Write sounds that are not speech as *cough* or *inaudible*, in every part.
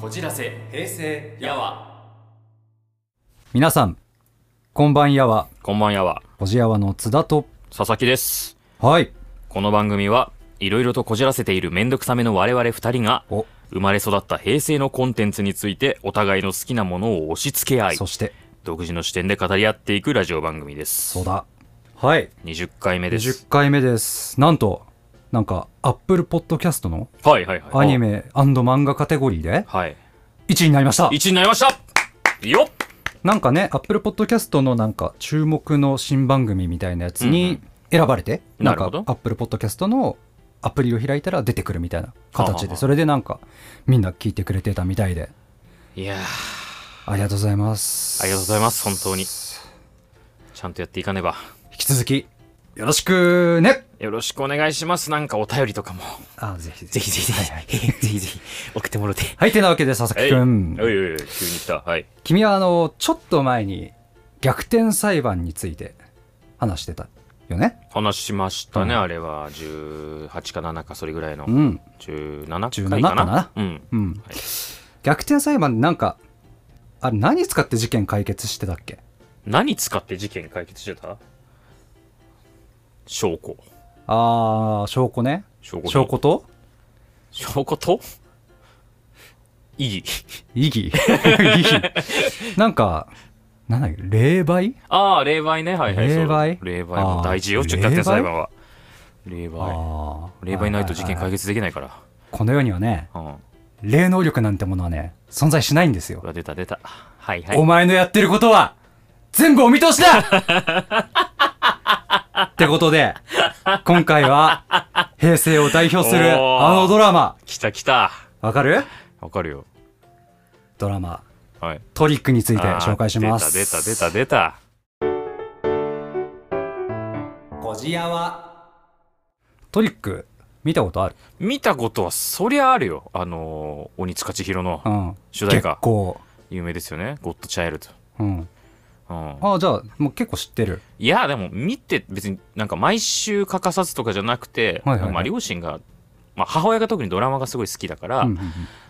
こじらせ平成やわ。皆さんこんばんやはこんばんやわ。おじやわの津田と。佐々木です。はい。この番組はいろいろとこじらせているめんどくさめの我々二人がお。生まれ育った平成のコンテンツについてお互いの好きなものを押し付け合いそして。独自の視点で語り合っていくラジオ番組です。そうだ。はい。20回目です。20回目です。なんとなんかアップルポッドキャストのアニメ漫画カテゴリーではい。1位になりました。1位になりました。よっ。なんかねアップルポッドキャストのなんか注目の新番組みたいなやつに選ばれて、なんかアップルポッドキャストのアプリを開いたら出てくるみたいな形でそれでなんかみんな聞いてくれてたみたいで。いやー。ありがとうございます。ありがとうございます本当に。ちゃんとやっていかねば。引き続きよろしくね。よろしくお願いします。なんかお便りとかも。あぜひぜひ。ぜひぜひ、ぜひ。ぜひ送ってもろて。はいてなわけで佐々木くん。おいおいおい急に来た。はい。君はあのちょっと前に逆転裁判について話してたよね。話しましたね、うん。あれは。18か7かそれぐらいの、うん。17 17回かな？かな？うん。うん、はい。逆転裁判なんかあれ何使って事件解決してたっけ何使って事件解決してた証拠。あー証拠ね。証拠証拠と？証拠と？意義意義意義なんかなんだっけ霊媒？ああ霊媒ね。はいはい霊媒？霊媒も大事よあー逆転裁判は。霊媒？霊媒。ないと事件解決決できないから。この世にはねうん。霊能力なんてものはね存在しないんですよ。出た出た。はいはい。お前のやってることは全部お見通しだ *laughs* ってことで今回は平成を代表するあのドラマ。来た来た。わかる？わかるよ。ドラマ。はい。トリックについて紹介します。出た出た出たこじやは？トリック見たことある？見たことはそりゃあるよ。あのー鬼塚千尋のうん。主題歌。結構。有名ですよね「ゴッドチャイルド。うん」うん、あじゃあもう結構知ってる。いやでも見て別になんか毎週欠かさずとかじゃなくて、はいはいはい。まあ、両親が、まあ、母親が特にドラマがすごい好きだから、うんうんうん。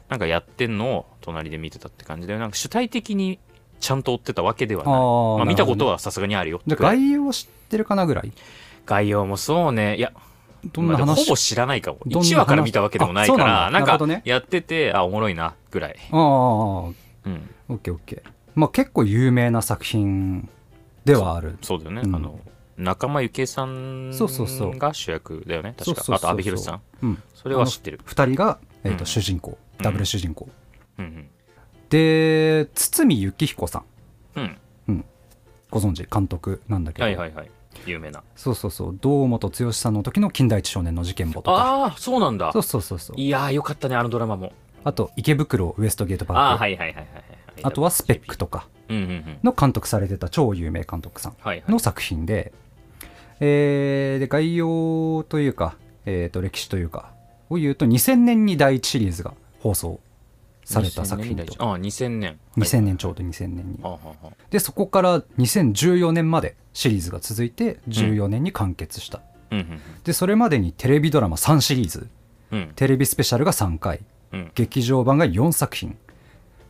なんかやってんのを隣で見てたって感じでなんか主体的にちゃんと追ってたわけではない。あーまあ、見たことははさすがにあるよじゃあ概要を知ってるかなぐらい？概要もそうね。いやどんな話？まあほぼ知らないかも。どんな話1話から見たわけでもないかあそうなんなんかやっててあおもろいなぐらい、ああうん、オッケーオッケーまあ結構有名な作品ではある。そうだよね、うん。あの仲間由紀恵さんそうそうそうが主役だよね。確か。そうそうそうそう。あと阿部寛さん。うん。それは知ってる。2人が、えーとうん。主人公。うん。ダブル主人公、うんで堤幸彦さん。うん。うん。ご存知監督なんだけど、はいはいはい。有名な。そうそうそう。堂本剛さんの時の金田一少年の事件簿とか。ああそうなんだ。そうそうそうそう。いやーよかったねあのドラマも。あと池袋ウエストゲートパーク。あはいはいはいはいあとはスペックとか。の監督されてた超有名監督さんはいはい。の作品で、えーで概要というか、えーと歴史というかを言うと2000年に第一シリーズが放送された作品と。ああ2000年。2000年ちょうど2000年に。ああああ。でそこから2014年までシリーズが続いて14年に完結した、うん。うんでそれまでにテレビドラマ3シリーズ。うん。テレビスペシャルが3回。うん。劇場版が4作品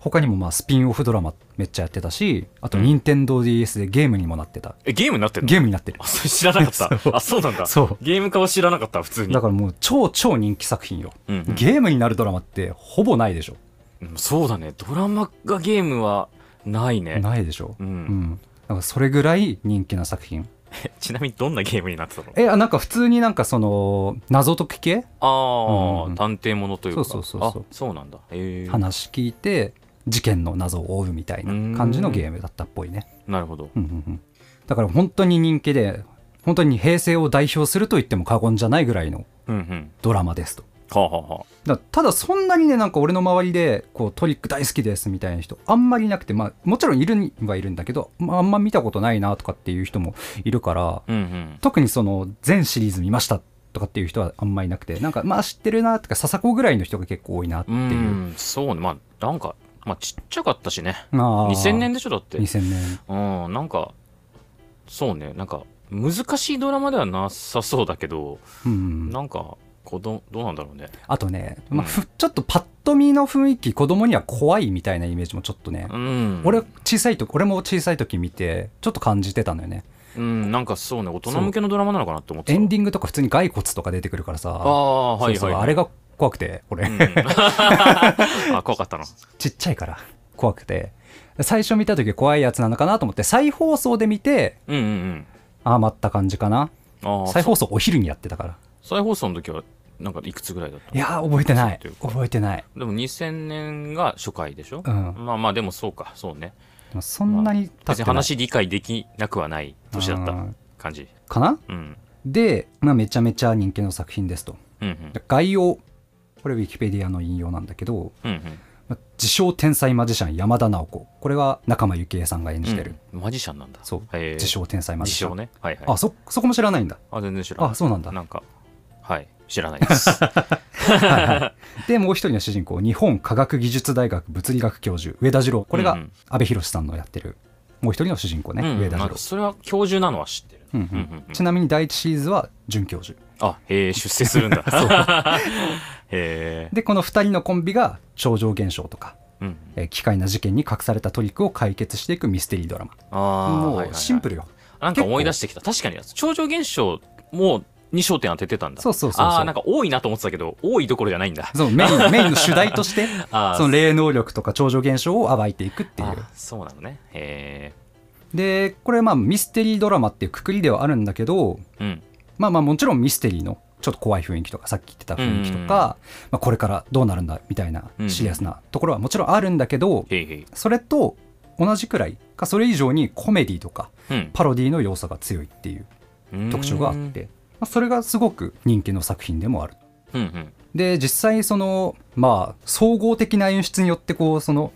他にもまあスピンオフドラマめっちゃやってたしあと任天堂 d s でゲームにもなってた、えゲームになってんの？ゲームになってる。あそれ知らなかった。*laughs* あそうなんだ。そう。ゲーム化は知らなかった普通に。だからもう超超人気作品よ、うんうん。ゲームになるドラマってほぼないでしょ、うんそうだね。ドラマがゲームはないね。ないでしょ。ううん。んだからそれぐらい人気な作品。ちなみにどんなゲームになってたの？えあなんか普通になんかその謎解き系？あうんうんあ探偵ものというか。そうそうそうそう。あそうなんだ。話聞いて事件の謎を追うみたいな感じのゲームだったっぽいね。なるほど。うんうんうん。だから本当に人気で本当に平成を代表すると言っても過言じゃないぐらいのうんうん。ドラマですと。はあはあはあ。だただそんなにねなんか俺の周りでこうトリック大好きですみたいな人あんまりいなくてまあもちろんいるにはいるんだけど、まあ、あんま見たことないなとかっていう人もいるからうんうん。特にその全シリーズ見ましたとかっていう人はあんまりいなくてなんかまあ知ってるなとか笹子ぐらいの人が結構多いなってう。いう。んそうね。まあなんかまあちっちゃかったしね。あー。2000年でしょだって。2000年。うんなんかそうねなんか難しいドラマではなさそうだけど、うん。なんか子供どうなんだろうね。あとね、まあ、うんふちょっとパッと見の雰囲気子供には怖いみたいなイメージもちょっとね、うん。俺小さい時俺も小さい時見てちょっと感じてたのよね。うんなんかそうね大人向けのドラマなのかなって思ってた。エンディングとか普通に骸骨とか出てくるからさ。ああはいはい、はい、そうそうあれが怖くて俺、うん *laughs* あ怖かったな。ちっちゃいから怖くて。最初見た時怖いやつなのかなと思って再放送で見てうんうんうん。ああまった感じかな。再放送お昼にやってたから。再放送の時はなんかいくつぐらいだったいやー覚えてない。覚えてない。でも2000年が初回でしょ、うん。まあまあでもそうかそうね。そんなに経ってない。別に話理解できなくはない年だったうん。感じ。かな？うん。で、まあ、めちゃめちゃ人気の作品ですと。うんうん。概要これウィキペディアの引用なんだけどうんうん。まあ自称天才マジシャン山田直子。これは仲間由紀恵さんが演じてる、うん。マジシャンなんだ。そう。自称天才マジシャン、自称ね。はいはい。あそそこも知らないんだ。あ全然知らない。あそうなんだ。なんかはい。知らないです。*laughs* はいはい。でもう一人の主人公日本科学技術大学物理学教授上田次郎。これがうんうん。阿部寛さんのやってるもう一人の主人公ね、うん上田次郎。なんか、それは教授なのは知ってる。うんうん。うんうんうん。ちなみに第一シリーズは准教授あへえ出世するんだ。*laughs* *laughs* へえ。でこの二人のコンビが超常現象とか、うん。えー奇怪な事件に隠されたトリックを解決していくミステリードラマ。ああもうシンプルよ、なんか思い出してきた。確かに超常現象もに焦点当ててたんだ。そうそうそうそう。ああなんか多いなと思ってたけど多いどころじゃないんだ。そうメイン *laughs* メインの主題としてその霊能力とか超常現象を暴いていくっていう。あそうなのね。へでこれまあミステリードラマっていうくくりではあるんだけどえうんまあまあもちろんミステリーのちょっと怖い雰囲気とかさっき言ってた雰囲気とか、まあ、これからどうなるんだみたいなうんシリアスなところはもちろんあるんだけど、へいへい。それと同じくらいかそれ以上にコメディとかうん。パロディの要素が強いっていう特徴があって、まあ、それがすごく人気の作品でもある。うんうん。で実際そのまあ総合的な演出によってこうその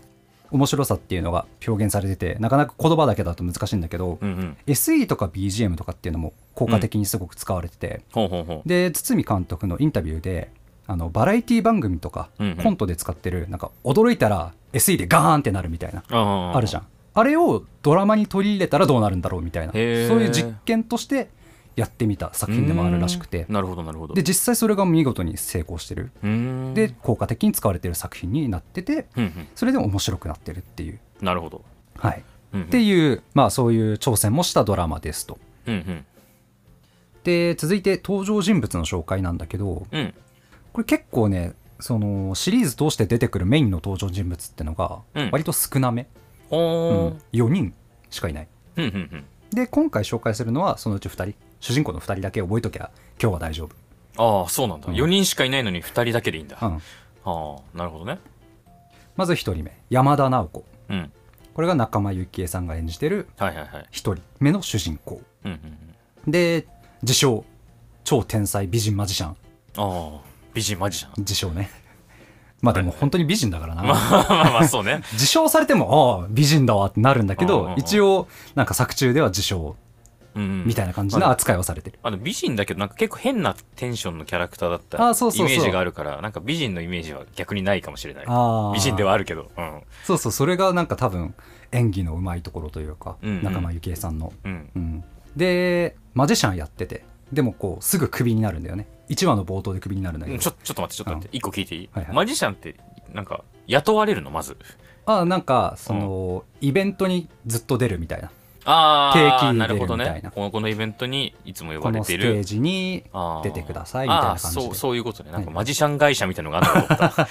面白さっていうのが表現されててなかなか言葉だけだと難しいんだけど、うんうん。SE とか BGM とかっていうのも効果的にすごく使われてて、ほうほうほう。で堤監督のインタビューであのバラエティ番組とかうんうん。コントで使ってるなんか驚いたら SE でガーンってなるみたいなああるじゃん。あれをドラマに取り入れたらどうなるんだろうみたいな。そういう実験としてやってみた作品でもあるらしくて。なるほどなるほど。で実際それが見事に成功してる。で効果的に使われてる作品になっててうんうん。それでも面白くなってるっていう。なるほど。はい。うんうん。っていうまあそういう挑戦もしたドラマですと。うんうん。で続いて登場人物の紹介なんだけどうん。これ結構ねそのシリーズ通して出てくるメインの登場人物ってのがうん。割と少なめ、おうん。ー4人しかいない。うんうんうん。で今回紹介するのはそのうち2人主人公の2人だけ覚えときゃ今日は大丈ああそうなんだ。うん。4人しかいないのに2人だけでいいんだ。夫、うん、ああなるほどね。まず1人目山田直子。うん。これが仲間由紀恵さんが演じてるはいはいはい。1人目の主人公。で自称超天才美人マジシャン。ああ美人マジシャン。自称ね。まあでも本当に美人だからな、まあまあまあそうね。*laughs* 自称されてもああ美人だわってなるんだけど一応なんか作中では自称みたいな感じの扱いをされてる、あの美人だけどなんか結構変なテンションのキャラクターだった。あそうそうそう。イメージがあるからなんか美人のイメージは逆にないかもしれない。美人ではあるけど。うん。そうそうそれがなんか多分演技のうまいところというか、うんうん。仲間由紀恵さんの、うん。うん、でマジシャンやっててでもこうすぐクビになるんだよね。1話の冒頭でクビになるんだけど。ちょちょっと待ってちょっと待って。一個聞いていい？はいはい。マジシャンってなんか雇われるの？まず。ああなんかその、イベントにずっと出るみたいなあ定期あなるほど出るみたいな。ね。このこのイベントにいつも呼ばこのステれているー。ジに出てくださいみたいな感じそうそういうことね。なんかはい。マジシャン会社みたいなのがあ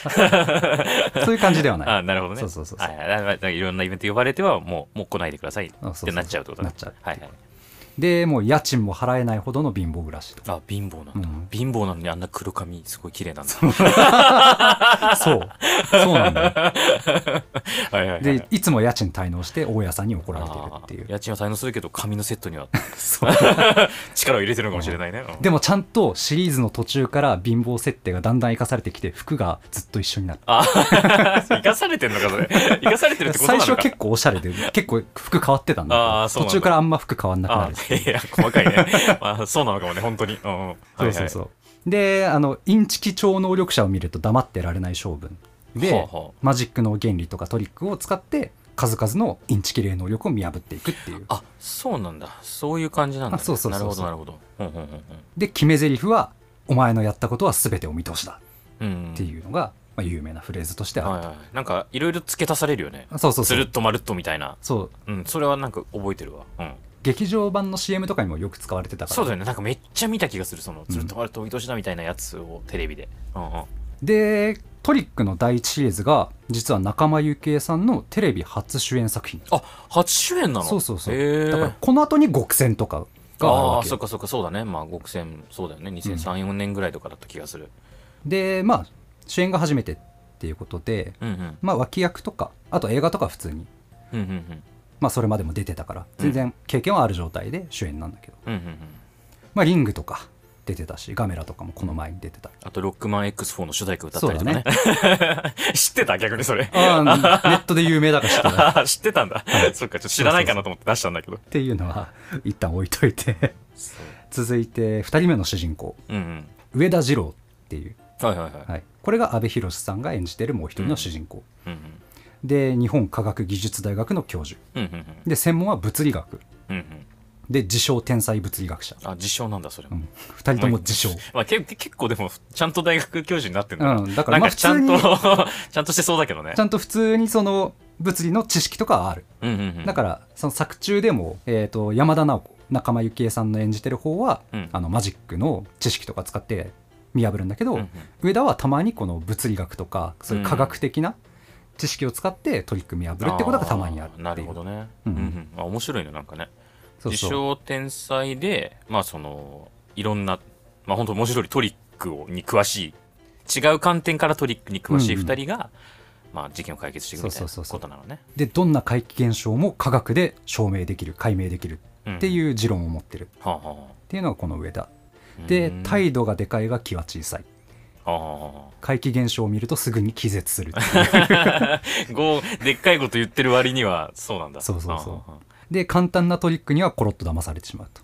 る *laughs* そういう感じではない。あーなるほどね。そうそうそうそう。はいろんなイベント呼ばれてはもうもう来ないでくださいってなっちゃうってことね。なっちゃう。はいはいでもう家賃も払えないほどの貧乏暮らしと。あ貧乏なんだ、うん。貧乏なのにあんな黒髪すごい綺麗なんだ。*laughs* そう。そうなんだよ。*laughs* はいはいはいでいつも家賃滞納して大家さんに怒られてるっていう。家賃は滞納するけど髪のセットには *laughs* そう。力を入れてるのかもしれないね、うん。でもちゃんとシリーズの途中から貧乏設定がだんだん生かされてきて服がずっと一緒になるあ生かされてんのかそれ。生かされてるってことなのか最初は結構おしゃれで結構服変わってたんだけど途中からあんま服変わんなくなあるいや細かいね、*laughs* まあ、そうなのかもね本当に、うんうん、そうそうそう。うであのインチキ超能力者を見ると黙ってられない性分で、はあはあ。マジックの原理とかトリックを使って数々のインチキ霊能力を見破っていくっていう。あそうなんだ。そういう感じなんだ、ね、あそうそうそうなるほどなるほど。うんうんうんで決め台詞は「お前のやったことは全てお見通しだ」っていうのがまあ、有名なフレーズとしてある、はいはいなんかいろいろ付け足されるよね。そうそうそう。つるっとまるっとみたいな。そう。うんそれはなんか覚えてるわ。うん劇場版の CM とかにもよく使われてたから。そうだよね。なんかめっちゃ見た気がするそのつるっとまるっとお見通しだみたいなやつをテレビで。うんうん。でトリックの第一シリーズが実は仲間由紀恵さんのテレビ初主演作品。あ初主演なの？そうそうそう。だからこの後に極戦とかがあるあそっかそっかそうだね。まあ極戦そうだよね。2003、4年ぐらいとかだった気がする。でまあ主演が初めてっていうことでうんうん。まあ脇役とかあと映画とか普通に。うんうんうんまあそれまでも出てたから。全然経験はある状態で主演なんだけど、うんうんうん。まあリングとか出てたしガメラとかもこの前に出てた。あとロックマン X4 の主題歌歌ったりとかね。*laughs* 知ってた？逆にそれ。ああネットで有名だから知ってた。*laughs* 知ってたんだ。そっかちょっと知らないかなと思って出したんだけど。ていうのは一旦置いといて。続いて2人目の主人公。うんうん。上田二郎っていう、はいはいはい、はい、これが阿部寛さんが演じてるもう一人の主人公、うんうんで日本科学技術大学の教授。うんうんうん。で専門は物理学。うんうん。で自称天才物理学者、あ自称なんだそれも、うん、2人とも自称。まあ、け結構でもちゃんと大学教授になってんだうん。だからまあちゃんと普 *laughs* ちゃんとしてそうだけどね。ちゃんと普通にその物理の知識とかはある。うんうんうん。だからその作中でも、えー、と山田直子仲間由紀恵さんの演じてる方は、うん。あのマジックの知識とか使って見破るんだけど、うんうん。上田はたまにこの物理学とかそういう科学的な知識を使ってトリック見破るってことがたまにあるなるほどね、ううんんうん。あ面白いねなんかね。自称天才でまあそのいろんなまあ本当面白いトリックをに詳しい違う観点からトリックに詳しいうんうん。2人が、まあ、事件を解決していくみたいなそうそうそうそう。ことなのね。でどんな怪奇現象も科学で証明できる解明できるってういう持論を持ってるんはあはっていうのがこの上田。あでうん。態度がでかいが気は小さい。あ怪奇現象を見るとすぐに気絶する *laughs* でっかいこと言ってる割にはそうなんだ。そうそうそう。あで簡単なトリックにはコロッと騙されてしまうと。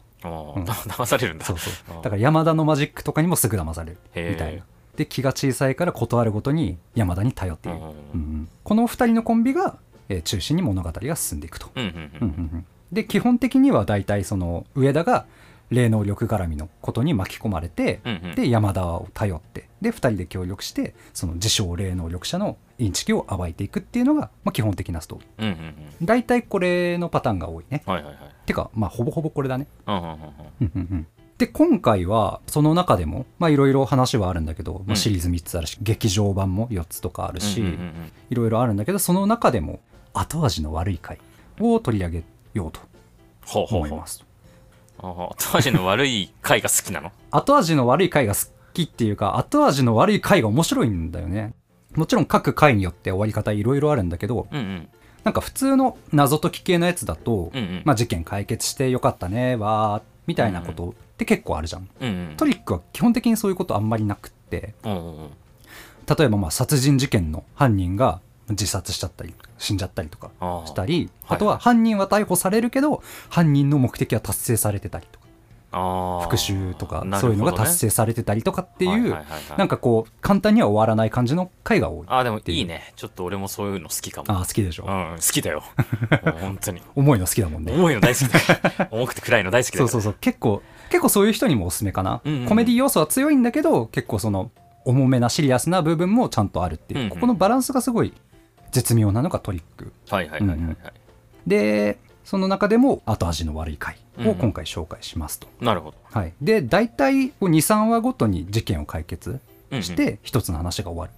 うん。*laughs* 騙されるんだ。そうそう。だから山田のマジックとかにもすぐ騙される。みたいなで気が小さいから断るごとに山田に頼っている、うんこの2人のコンビが、えー中心に物語が進んでいくと、うんうん。うんうんうん。で基本的には大体その上田が霊能力絡みのことに巻き込まれて、うんうん。で山田を頼ってで2人で協力してその自称霊能力者のインチキを暴いていくっていうのが、まあ、基本的なストーリうんうんうん。ー大体これのパターンが多いね。はいはいはい。てかまあほぼほぼこれだね。うんうんうんうん。うんうんうん。で今回はその中でもまあいろいろ話はあるんだけど、まあ、うん。シリーズ3つあるし、劇場版も4つとかあるし、うんうんうんいろいろあるんだけどその中でも後味の悪い回を取り上げようとほうほうほう。思います。ああ後味の悪い回が好きなの？*laughs* 後味の悪い回が好きっていうか後味の悪い回が面白いんだよね。もちろん各回によって終わり方いろいろあるんだけどうんうん。なんか普通の謎解き系のやつだと、うんうん。まあ、事件解決してよかったねわーみたいなことって結構あるじゃん、うんうん。トリックは基本的にそういうことあんまりなくって。うんうんうん。例えばまあ殺人事件の犯人が自殺しちゃったり死んじゃったりとかしたりはい。あとは犯人は逮捕されるけど犯人の目的は達成されてたりとか復讐とかそういうのが達成されてたりとかっていうなんかこう簡単には終わらない感じの回が多いああでもていういいね。ちょっと俺もそういうの好きかも。ああ好きでしょ。うん好きだよ。*laughs* 本当に。重いの好きだもんね。重いの大好きだ *laughs* 重くて暗いの大好きだそうそうそう。結構結構そういう人にもおすすめかな、うんうん。コメディ要素は強いんだけど結構その重めなシリアスな部分もちゃんとあるっていう、うんうん。ここのバランスがすごい絶妙なのがトリック。はいはいはいはい。はいでその中でも後味の悪い回を今回紹介しますと、なるほど。はい、で大体23話ごとに事件を解決うんして一つの話が終わ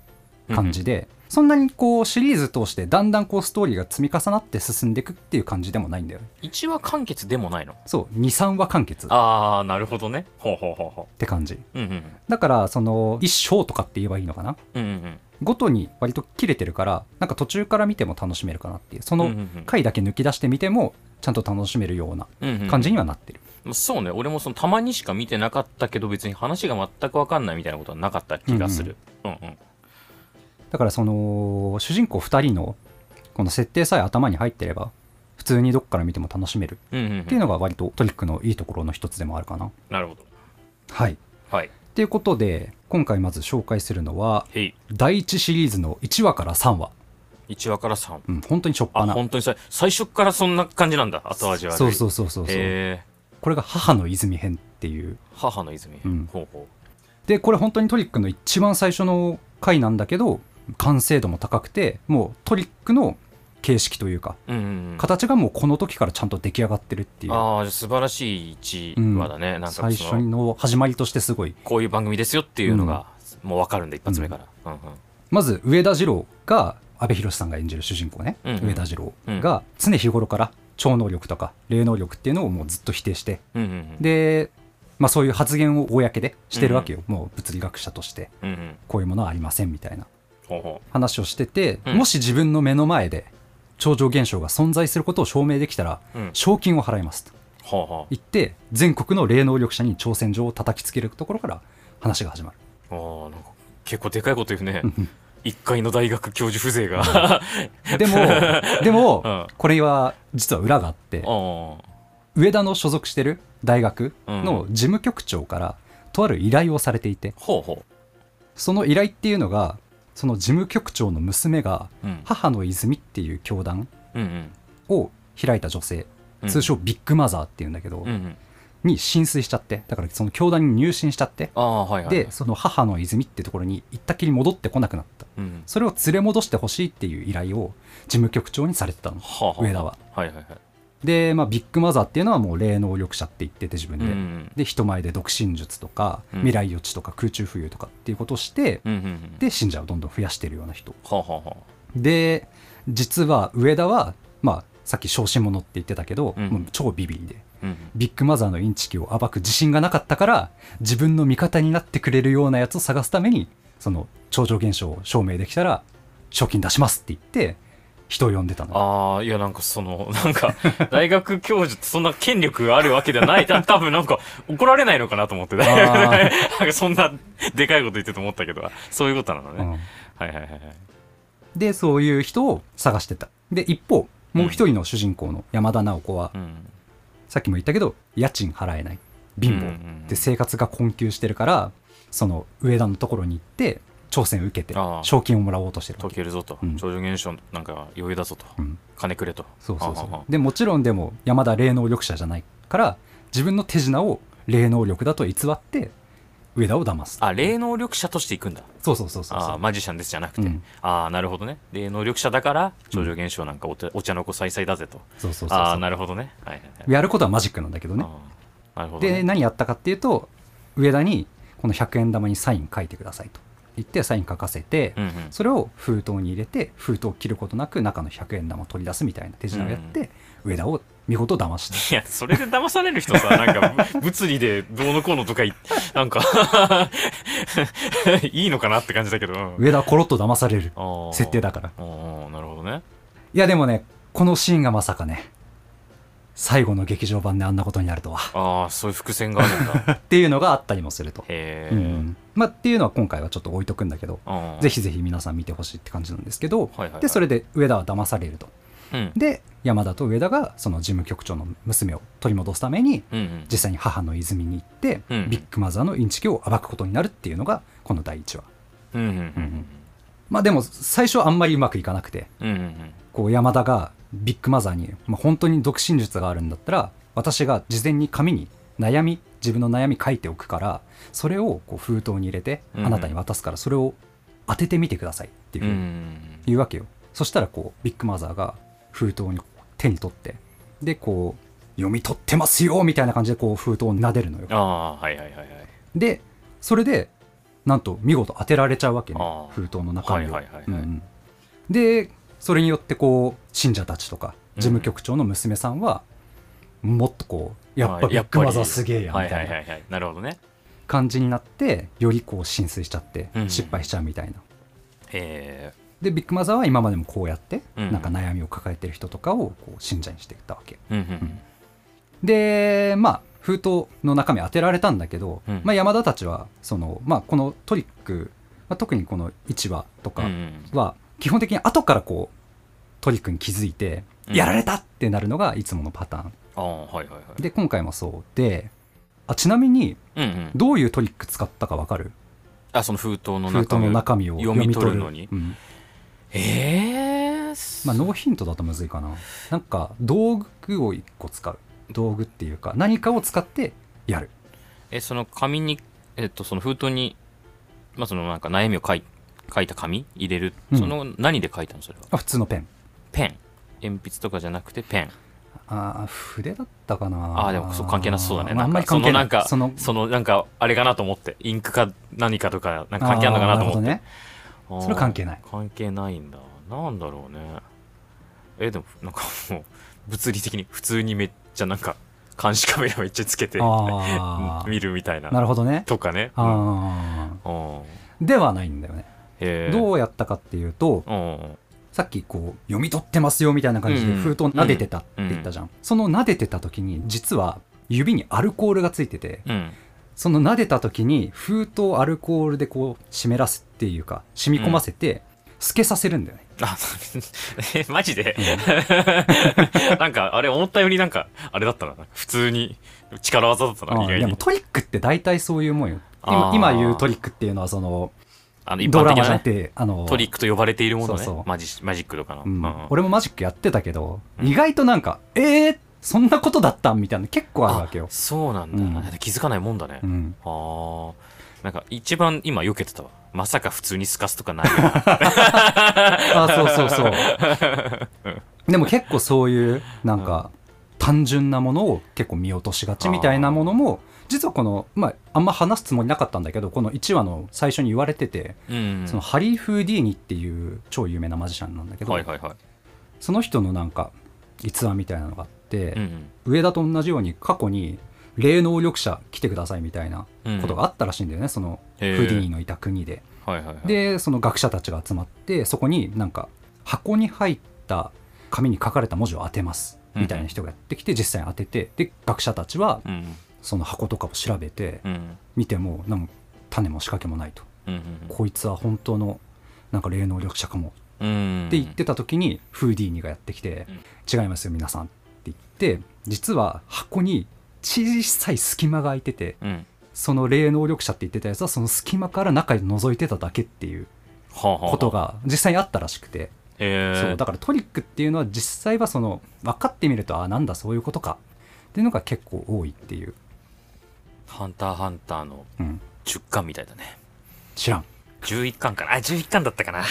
る感じで、そんなにこうシリーズ通してだんだんこうストーリーが積み重なって進んでいくっていう感じでもないんだよね。1話完結でもないの？そう。23話完結。っああなるほどね。ほうほうほうほて感じ。ううんうん。だからその一章とかって言えばいいのかな？うんうんうんごとに割と切れてるからなんか途中から見ても楽しめるかなっていう。そのうんうんうん。回だけ抜き出してみてもちゃんと楽しめるようなうんうん感じにはなってる、そうね。俺もそのたまにしか見てなかったけど別に話が全く分かんないみたいなことはなかった気がする。うんうん。だからその主人公2人のこの設定さえ頭に入ってれば普通にどっから見ても楽しめるうんうんっていうのが割とトリックのいいところの一つでもあるかな。なるほど。はい。はいということで今回まず紹介するのは第1シリーズの1話から3話。1話から3うん、本当にしょっぱあな。本当にさ最初からそんな感じなんだ後味悪いそうそうそうそうそう。これが母の泉編っていう。母の泉うんほうほで、これ本当にトリックの一番最初の回なんだけど、完成度も高くてもうトリックの形式というかうんうんうん。形がもうこの時からちゃんと出来上がってるっていう。ああ素晴らしい一話だね、なんか最初そのの始まりとしてすごいこういう番組ですよっていうのがもう分かるんで一発目から、うん。うんまず上田二郎が阿部寛さんが演じる主人公ね、うんうん。上田二郎が常日頃から超能力とか霊能力っていうのをもうずっと否定して。うんうんうん。で、まあ、そういう発言を公でしてるわけよ、もう物理学者として。うんうん。こういうものはありませんみたいな話をしてて、うん。もし自分の目の前で超常現象が存在することを証明できたら賞金を払いますと。言って全国の霊能力者に挑戦状を叩きつけるところから話が始まる。うあーなんか結構でかいこと言うね。うん。一階の大学教授風情が。でも *laughs* でも、うん。これは実は裏があってあ上田の所属してる大学のう事務局長からとある依頼をされていてほうほその依頼っていうのがその事務局長の娘が母の泉っていう教団うんを開いた女性うん。通称ビッグマザーっていうんだけど、うんうん。に浸水しちゃってだからその教団に入信しちゃってはいはいでその母の泉ってところに行ったきり戻ってこなくなった。うん。それを連れ戻してほしいっていう依頼を事務局長にされてたのはあはあ。上田は。はいはいはいで、まあ、ビッグマザーっていうのはもう霊能力者って言ってて自分で、うんうんで人前で独身術とかうん。未来予知とか空中浮遊とかっていうことをして、うんうんうんで信者をどんどん増やしてるような人。で実は上田はまあさっき小心者って言ってたけど、うん。もう超ビビリで。うん。ビッグマザーのインチキを暴く自信がなかったから自分の味方になってくれるようなやつを探すためにその超常現象を証明できたら賞金出しますって言って人を呼んでたのよ。ああいやなんかその *laughs* なんか大学教授ってそんな権力があるわけではない。た *laughs* 多分なんか怒られないのかなと思って。*laughs* なんかそんなでかいこと言ってると思ったけど。そういうことなのね、うん。はいはいはいはい。でそういう人を探してた。で一方もう一人の主人公の山田直子は、うん。さっきも言ったけど家賃払えない。貧乏。で生活が困窮してるからその上田のところに行って挑戦を受けて賞金をもらおうとしてるわけ。解けるぞと、うん。超常現象なんか余裕だぞと、うん。金くれと。そうそうそう。でもちろんでも山田霊能力者じゃないから自分の手品を霊能力だと偽って上田を騙すあ霊能力者としていくんだ。そうそうそうそうあそう。ーマジシャンですじゃなくて、うん。ああなるほどね。霊能力者だから超常現象なんかお茶お茶の子さいさいだぜと。そうそうそうああなるほどね。はいはいはい。やることはマジックなんだけどね。なるほど、ね、で何やったかっていうと上田にこの100円玉にサイン書いてくださいと言ってサイン書かせて、うんうん。それを封筒に入れて封筒を切ることなく中の100円玉を取り出すみたいな手品をやって、上田を見事騙したいや、それで騙される人さ、なんか、ぶ物理でどうのこうのとかい、なんか、*laughs* いいのかなって感じだけど。うん上田はコロッと騙される設定だから。なるほどね。いやでもねこのシーンがまさかね最後の劇場版であんなことになるとはああ、そういう伏線があるんだ。*laughs* っていうのがあったりもすると、へえ。うんまあ、っていうのは今回はちょっと置いとくんだけどぜひぜひ皆さん見てほしいって感じなんですけど、はいはいはいでそれで上田は騙されるとうん。で山田と上田がその事務局長の娘を取り戻すためにうんうん。実際に母の泉に行って、うんビッグマザーのインチキを暴くことになるっていうのがこの第1話うんうんうんまあでも最初はあんまりうまくいかなくてうん。うんうんこう山田がビッグマザーに、まあ、本当に独身術があるんだったら私が事前に紙に悩み自分の悩み書いておくからそれをこう封筒に入れてうん。あなたに渡すからそれを当ててみてくださいっていうう。言うわけよ。そしたらこうビッグマザーが封筒に手に取ってでこう読み取ってますよみたいな感じでこう封筒を撫でるのよ。ああ、はいはいはいはい。でそれでなんと見事当てられちゃうわけね。封筒の中身を。はいはいはい。うん。でそれによってこう信者たちとか事務局長の娘さんはもっとこうやっぱあビッグマザーすげえやみはいたいいはいはい。なるほどね。感じになってよりこう浸水しちゃってうん失敗しちゃうみたいな。へえ。でビッグマザーは今までもこうやってうん。なんか悩みを抱えてる人とかをこう信者にしていったわけ。でまあ封筒の中身当てられたんだけど、うん。まあ、山田たちはその、まあ、このトリック、まあ、特にこの1話とか。は基本的に後からこうトリックに気づいて、うんやられたってなるのがいつものパターンああ、はいはいはい。で今回もそうであちなみにうんうん。どういうトリック使ったかわかる？あ、その封筒の中身をの中身を読み取るのに。うんええ。まあ、ノーヒントだとむずいかななんか道具を1個使う道具っていうか何かを使ってやるえその紙にえっとその封筒にまあそのなんか悩みを書い書いた紙？入れる、うん。その何で書いたのそれは？あ普通のペン。ペン。鉛筆とかじゃなくてペン。あー筆だったかな。ああでもそう関係なさそうだね。まあ、あんまりそ関係なのないんかそのそのなんかあれかなと思って。インクか何かとかなんか関係あるのかなと思って。あーるほどね。それは関係ない。あー関係ないんだ。なんだろうね。えでもなんかもう物理的に普通にめっちゃなんか監視カメラめっちゃつけてあ *laughs* 見るみたいあな。なるほどね。とかね。うん。ああうん。ではないんだよねどうやったかっていうとうん。さっきこう読み取ってますよみたいな感じでうん。封筒撫でてたって言ったじゃん、その撫でてた時に実は指にアルコールがついててうん。その撫でた時に封筒をアルコールでこう湿らすっていうか染み込ませて透けさせるんだよね、あ、*laughs* え、マジで？*laughs* なんか、あれ思ったよりなんか、あれだったな。普通に力技だったな、意外に。ああいやもうトリックって大体そういうもんよ。今今言うトリックっていうのはそのあの、一般的なね、あのトリックと呼ばれているものねそうそうマジ。マジックとかの。うんうん俺もマジックやってたけど、うん意外となんかえー、そんなことだったんみたいな結構あるわけよあ、そうなんだ、うん気づかないもんだね。うん、ああ。なんか、一番今避けてたわ。まさか普通に透かすとかない。*laughs* あそうそうそう *laughs* でも結構そういうなんか単純なものを結構見落としがちみたいなものも実はこの、まあ、あんま話すつもりなかったんだけどこの1話の最初に言われてて、うん。そのハリー・フーディーニっていう超有名なマジシャンなんだけど、はいはいはい。その人のなんか逸話みたいなのがあって、うん上田と同じように過去に霊能力者来てくださいみたいなうん。ことがあったらしいんだよね、そのフへーーディーニのいた国で。はいはいはい。でその学者たちが集まってそこになんか箱に入った紙に書かれた文字を当てますみたいな人がやってきて実際に当ててで学者たちはうん。その箱とかを調べてうん。見てもなんか種も仕掛けもないとうん。こいつは本当のなんか霊能力者かもうん。って言ってた時にフーディーニがやってきて「違いますよ皆さん」って言って実は箱に小さい隙間が空いててうん。その霊能力者って言ってたやつはその隙間から中に覗いてただけっていうこと。が実際にあったらしくて。そうだからトリックっていうのは実際はその分かってみるとあなんだそういうことかっていうのが結構多いっていう、ハンターハンターのうん、10巻みたいだね。知らん。11巻かなあ、11巻だったかな。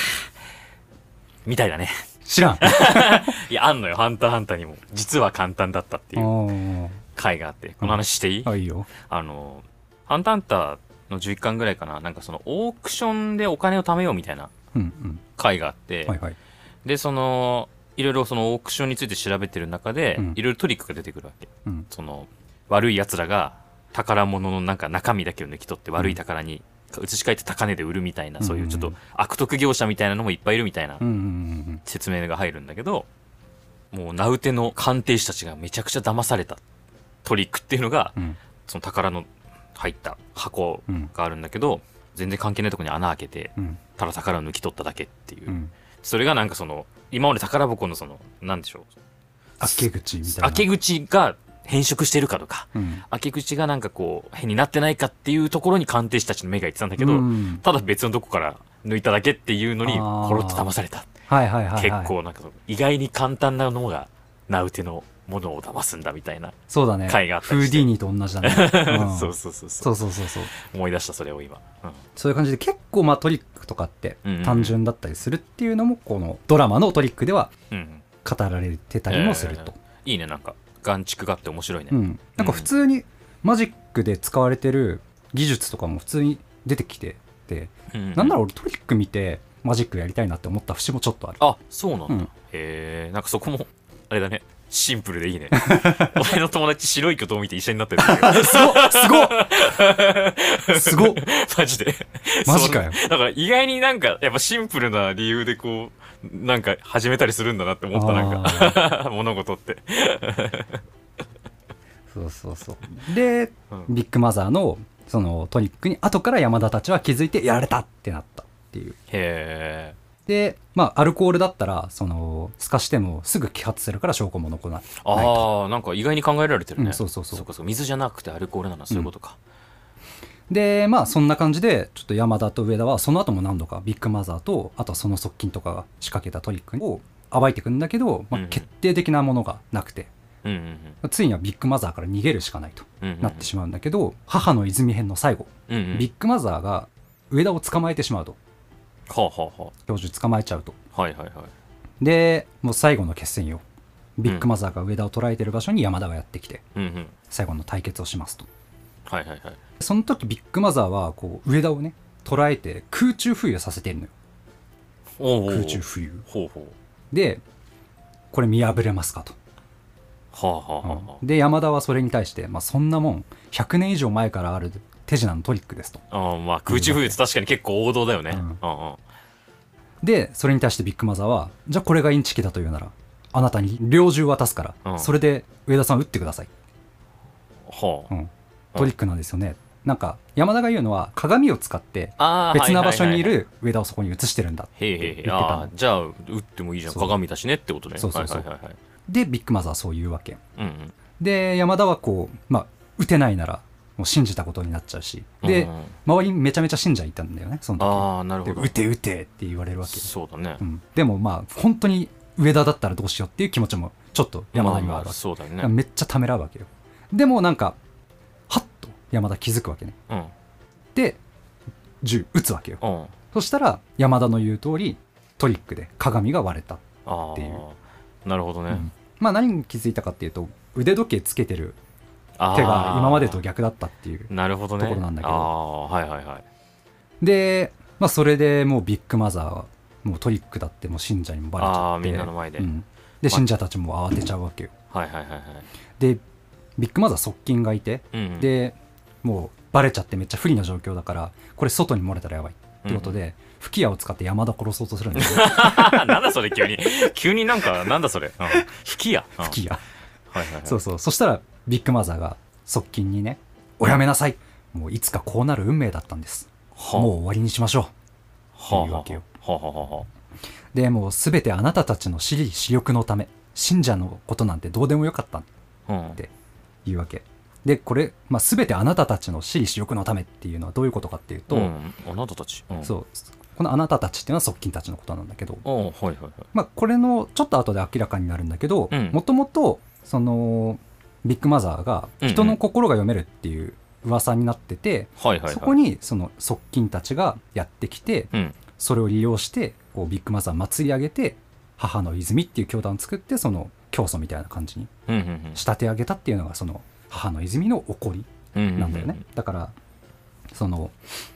みたいだね。知らん。*laughs* いや、あんのよ、ハンターハンターにも。実は簡単だったっていう回があって、この話していい、あいいよ。あの、ハンターハンターの11巻ぐらいかな。なんかその、オークションでお金を貯めようみたいなうん回があって、うんはいはい。で、その、いろいろそのオークションについて調べてる中で、うん。いろいろトリックが出てくるわけ。うん。その、悪い奴らが宝物のなんか中身だけを抜き取って悪い宝に移し替えて高値で売るみたいな、うん。そういうちょっと悪徳業者みたいなのもいっぱいいるみたいな説明が入るんだけど、もう名うての鑑定士たちがめちゃくちゃ騙されたトリックっていうのが、うん。その宝の入った箱うんがあるんだけど、全然関係ないところに穴開けて、うん。ただ宝を抜き取っただけっていう。うん。それがなんかその、今まで宝箱のその、なんでしょう。開け口みたいな。開け口が変色してるかとか、うん、開け口がなんかこう変になってないかっていうところに鑑定士たちの目がいってたんだけど、うん、ただ別のとこから抜いただけっていうのにコロッと騙された、はいはいはい、はい、結構なんか意外に簡単なのが名うてのものを騙すんだみたいなそうだね。回があったフーディーニと同じだね、*laughs* うん、そうそうそうそう。そうそうそう思い出したそれを今、うん、そういう感じで結構まあトリックとかって単純だったりするっていうのもこのドラマのトリックでは語られてたりもすると、いいねなんか。眼蓄があって面白いね、うん、なんか普通にマジックで使われてる技術とかも普通に出てきてて、うんなんなら俺トリック見てマジックやりたいなって思った節もちょっとある。あそうなんだ、うん。へえんかそこもあれだね。シンプルでいいね。*laughs* 俺の友達白い巨塔を見て一緒になってる。すごっすごっ。*laughs* すごっ。マジで。マジかよ。だから意外になんか、やっぱシンプルな理由でこう、なんか始めたりするんだなって思った、なんか、*laughs* 物事って。そうそうそう *laughs* で、うんビッグマザーのそのトリックに後から山田たちは気づいてやられたってなったっていうへでまあアルコールだったらその透かしてもすぐ揮発するから証拠も残らないー。ああ、なんか意外に考えられてるね。うんそうそうそうそうかそう水じゃなくてアルコールなのはそういうことか。でまあそんな感じでちょっと山田と上田はその後も何度かビッグマザーとあとはその側近とかが仕掛けたトリックを暴いていくんだけど、まあうん、決定的なものがなくて、うんうんついにはビッグマザーから逃げるしかないとうん。うんうん。なってしまうんだけど、母の泉編の最後、うんうん。ビッグマザーが上田を捕まえてしまうと。はあはあは教授捕まえちゃうと。あはいはいはい。でもう最後の決戦よ。ビッグマザーが上田を捉えてる場所に山田がやってきてうんうん。最後の対決をしますとはいはいはい。その時ビッグマザーはこう上田をね捉えて空中浮遊させてるのよ。おうおう空中浮遊。ほうほう。でこれ見破れますかと、はあはあはあはあ。で山田はそれに対して、まあ、そんなもん100年以上前からある手品のトリックですと。ああまあ空中浮遊って確かに結構王道だよね、ううんん、うん。でそれに対してビッグマザーはじゃあこれがインチキだというならあなたに猟銃渡すから、うん。それで上田さん撃ってください、はあ、うん、トリックなんですよね、なんか山田が言うのは鏡を使ってああ別な場所にいる上田をそこに移してるんだって言ってたじゃあ打ってもいいじゃん。鏡だしねってことね。そうそうそう。でビッグマザーはそう言うわけ。うんうん。で山田はこうまあ撃てないならもう信じたことになっちゃうし。で、うんうん。周りにめちゃめちゃ信者いたんだよねその時。ああなるほど。で撃て撃てって言われるわけ、そうだね。うん、でもまあ本当に上田だったらどうしようっていう気持ちもちょっと山田にはあるわけ、そうだね。めっちゃためらうわけよ。でもなんかハッと山田気づくわけね。うん。で銃撃つわけよ。うん。そしたら山田の言う通りトリックで鏡が割れた、あっていう。あなるほどね、うん。まあ何に気づいたかっていうと腕時計つけてる手が今までと逆だったっていうなるほどね。ところなんだけど。はいはいはい。で、まあ、それでもうビッグマザーはもうトリックだってもう信者にもバレちゃって。みんなの前で。うん。で信者たちも慌てちゃうわけよ。はいはいはいはい。でビッグマザー側近がいてうんうん。でもうバレちゃってめっちゃ不利な状況だからこれ外に漏れたらやばいってことで、吹き矢を使って山田殺そうとするんですよ。*laughs* なんだそれ急に。急になんかなんだそれ、うん、引きや、うん、吹き矢。はいはいはい。そうそう。そしたらビッグマザーが側近にね「おやめなさい。もういつかこうなる運命だったんです。はあ。もう終わりにしましょう」はあ。っていうわけよ。はあ。はでもう全てあなたたちの私利私欲のため信者のことなんてどうでもよかったっていうわけでこれ、まあ、全てあなたたちの私利私欲のためっていうのはどういうことかっていうと、うん、あなたたち、うん、そう。このあなたたちっていうのは側近たちのことなんだけど、おはいはいはい。まあ、これのちょっと後で明らかになるんだけどうん。もともとそのビッグマザーが人の心が読めるっていう噂になってて、はいはいはい。そこにその側近たちがやってきてうん。それを利用してこうビッグマザーを祭り上げて母の泉っていう教団を作ってその教祖みたいな感じに仕立て上げたっていうのがその母の泉の起こりなんだよね、だからその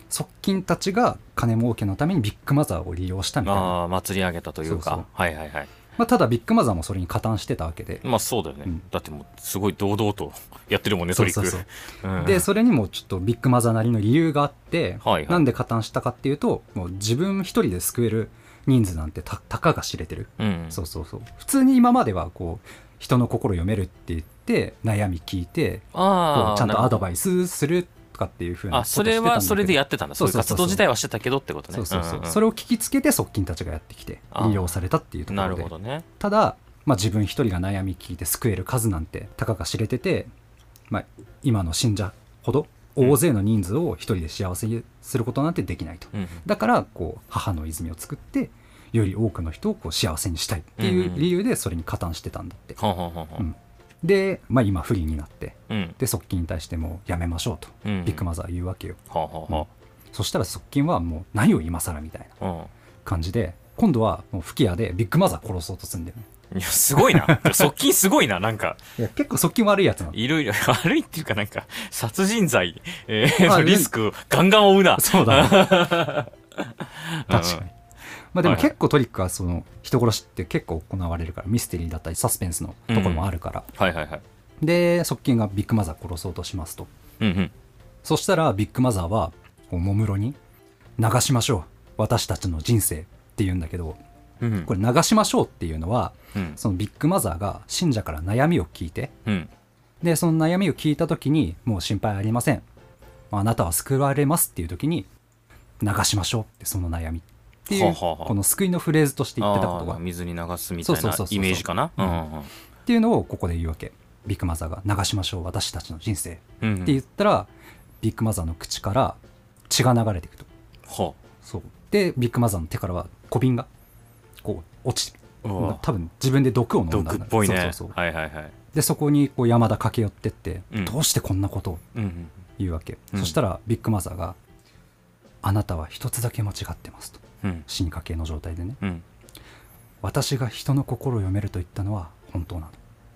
側近たちが金儲けのためにビッグマザーを利用したみたいな。ああ祭り上げたというか。はいはいはい。まあ、ただビッグマザーもそれに加担してたわけで、まあそうだよね、うん。だってもうすごい堂々とやってるもんねトリックそうそうそう。うん。でそれにもちょっとビッグマザーなりの理由があって、はいはい。なんで加担したかっていうともう自分一人で救える人数なんてたたかが知れてる、うん。そうそうそう。普通に今まではこう人の心読めるって言って悩み聞いてちゃんとアドイバイスするとかっていうふうなあそれはそれでやってたんだ。そういうそうそう。そう活動自体はしてたけどってことね。そうそうそう、んんん。それを聞きつけて側近たちがやってきて利用されたっていうとこなろで。るほどね。ただ、まあ、自分一人が悩み聞いて救える数なんてたかが知れてて、まあ、今の信者ほど大勢の人数を一人で幸せにすることなんてできないと、うんうん。だからこう母の泉を作ってより多くの人をこう幸せにしたいっていう理由でそれに加担してたんだって、うん。で、まあ、今不利になってうん。で側近に対してもうやめましょうとうんビッグマザーは言うわけよ、はあそしたら側近はもう何を今更みたいな感じで今度はもう吹き矢でビッグマザー殺そうとするんだよねいやすごいな。*laughs* 側近すごいななんか。いや結構側近悪いやつなの。いろいろ *laughs* 悪いっていうかなんか殺人罪、えー *laughs* リスクをガンガン追うな。そうだね。確かに。まあでも結構トリックはその人殺しって結構行われるからミステリーだったりサスペンスのところもあるから、はいはいはい。で側近がビッグマザー殺そうとしますと。うんうん。そしたらビッグマザーはこうもむろに「流しましょう。私たちの人生」って言うんだけどうんうんこれ「流しましょう」っていうのはうん。そのビッグマザーが信者から悩みを聞いてうん。でその悩みを聞いた時にもう心配ありません。あなたは救われますっていう時に流しましょうってその悩みっていうこの救いのフレーズとして言ってたことあが水に流すみたいなイメージかな？うん。うんうんていうのをここで言うわけ。ビッグマザーが「流しましょう私たちの人生」って言ったらビッグマザーの口から血が流れていくと。はそう。でビッグマザーの手からは小瓶がこう落ち多分自分で毒を飲んだ毒っぽいね。そうそうそう。はいはいはい。でそこにこう山田駆け寄ってって、うん。どうしてこんなことを言うわけ、うんそしたらビッグマザーが「あなたは一つだけ間違ってます」と。うん。進化系の状態でね。うん。私が人の心を読めると言ったのは本当なの。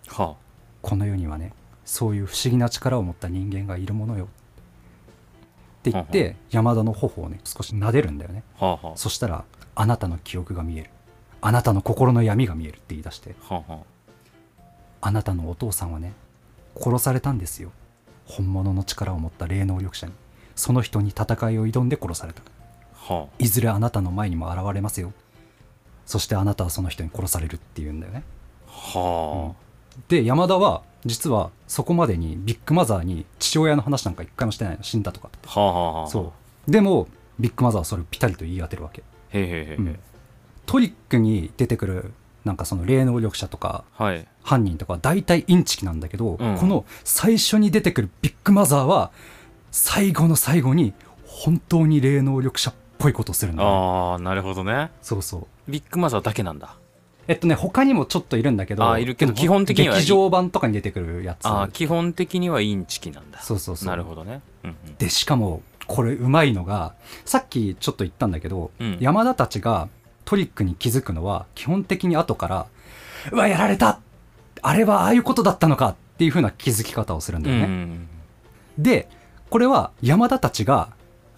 はこの世にはねそういう不思議な力を持った人間がいるものよ。って言っはて山田の頬をね少し撫でるんだよね。あはあ。はそしたらあなたの記憶が見えるあなたの心の闇が見えるって言い出してあはあはあ。なたのお父さんはね殺されたんですよ。本物の力を持った霊能力者に。その人に戦いを挑んで殺された。あ。はいずれあなたの前にも現れますよ。そしてあなたはその人に殺されるっていうんだよね。あ。はで山田は実はそこまでにビッグマザーに父親の話なんか一回もしてないの。死んだとかはあはあそう。でもビッグマザーはそれをピタリと言い当てるわけ。へえへえへ。え、うんトリックに出てくるなんかその霊能力者とかはい。犯人とかは大体インチキなんだけど、うん。この最初に出てくるビッグマザーは最後の最後に本当に霊能力者っぽいことをするんだああなるほどね。そうそう。ビッグマザーだけなんだ。えっとね他にもちょっといるんだけどあいるけど基本的には劇場版とかに出てくるやつ。ああ基本的にはインチキなんだ。そうそうそう。なるほどね。うん。でしかもこれうまいのがさっきちょっと言ったんだけど、うん。山田たちがトリックに気づくのは基本的に後から「うわやられたあれはああいうことだったのか」っていう風な気づき方をするんだうんよね、うん。でこれは山田たちが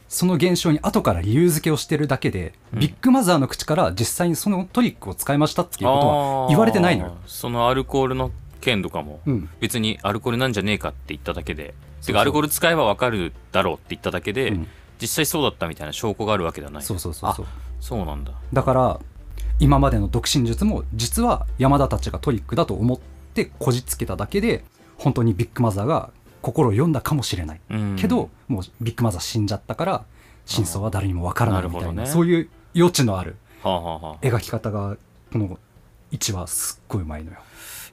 その現象に後から理由付けをしてるだけで、うん。ビッグマザーの口から実際にそのトリックを使いましたっていうことは言われてないのよ。そのアルコールの件とかもうん。別にアルコールなんじゃねえかって言っただけでてかアルコール使えばわかるだろうって言っただけで、うん。実際そうだったみたいな証拠があるわけではない。そうそうそうそうそうなんだ。だから今までの独身術も実は山田たちがトリックだと思ってこじつけただけで本当にビッグマザーが心を読んだかもしれない、うん。けどもうビッグマザー死んじゃったから真相は誰にもわからないみたいなね。そういう余地のある描き方がこの1話すっごいうまいのよ、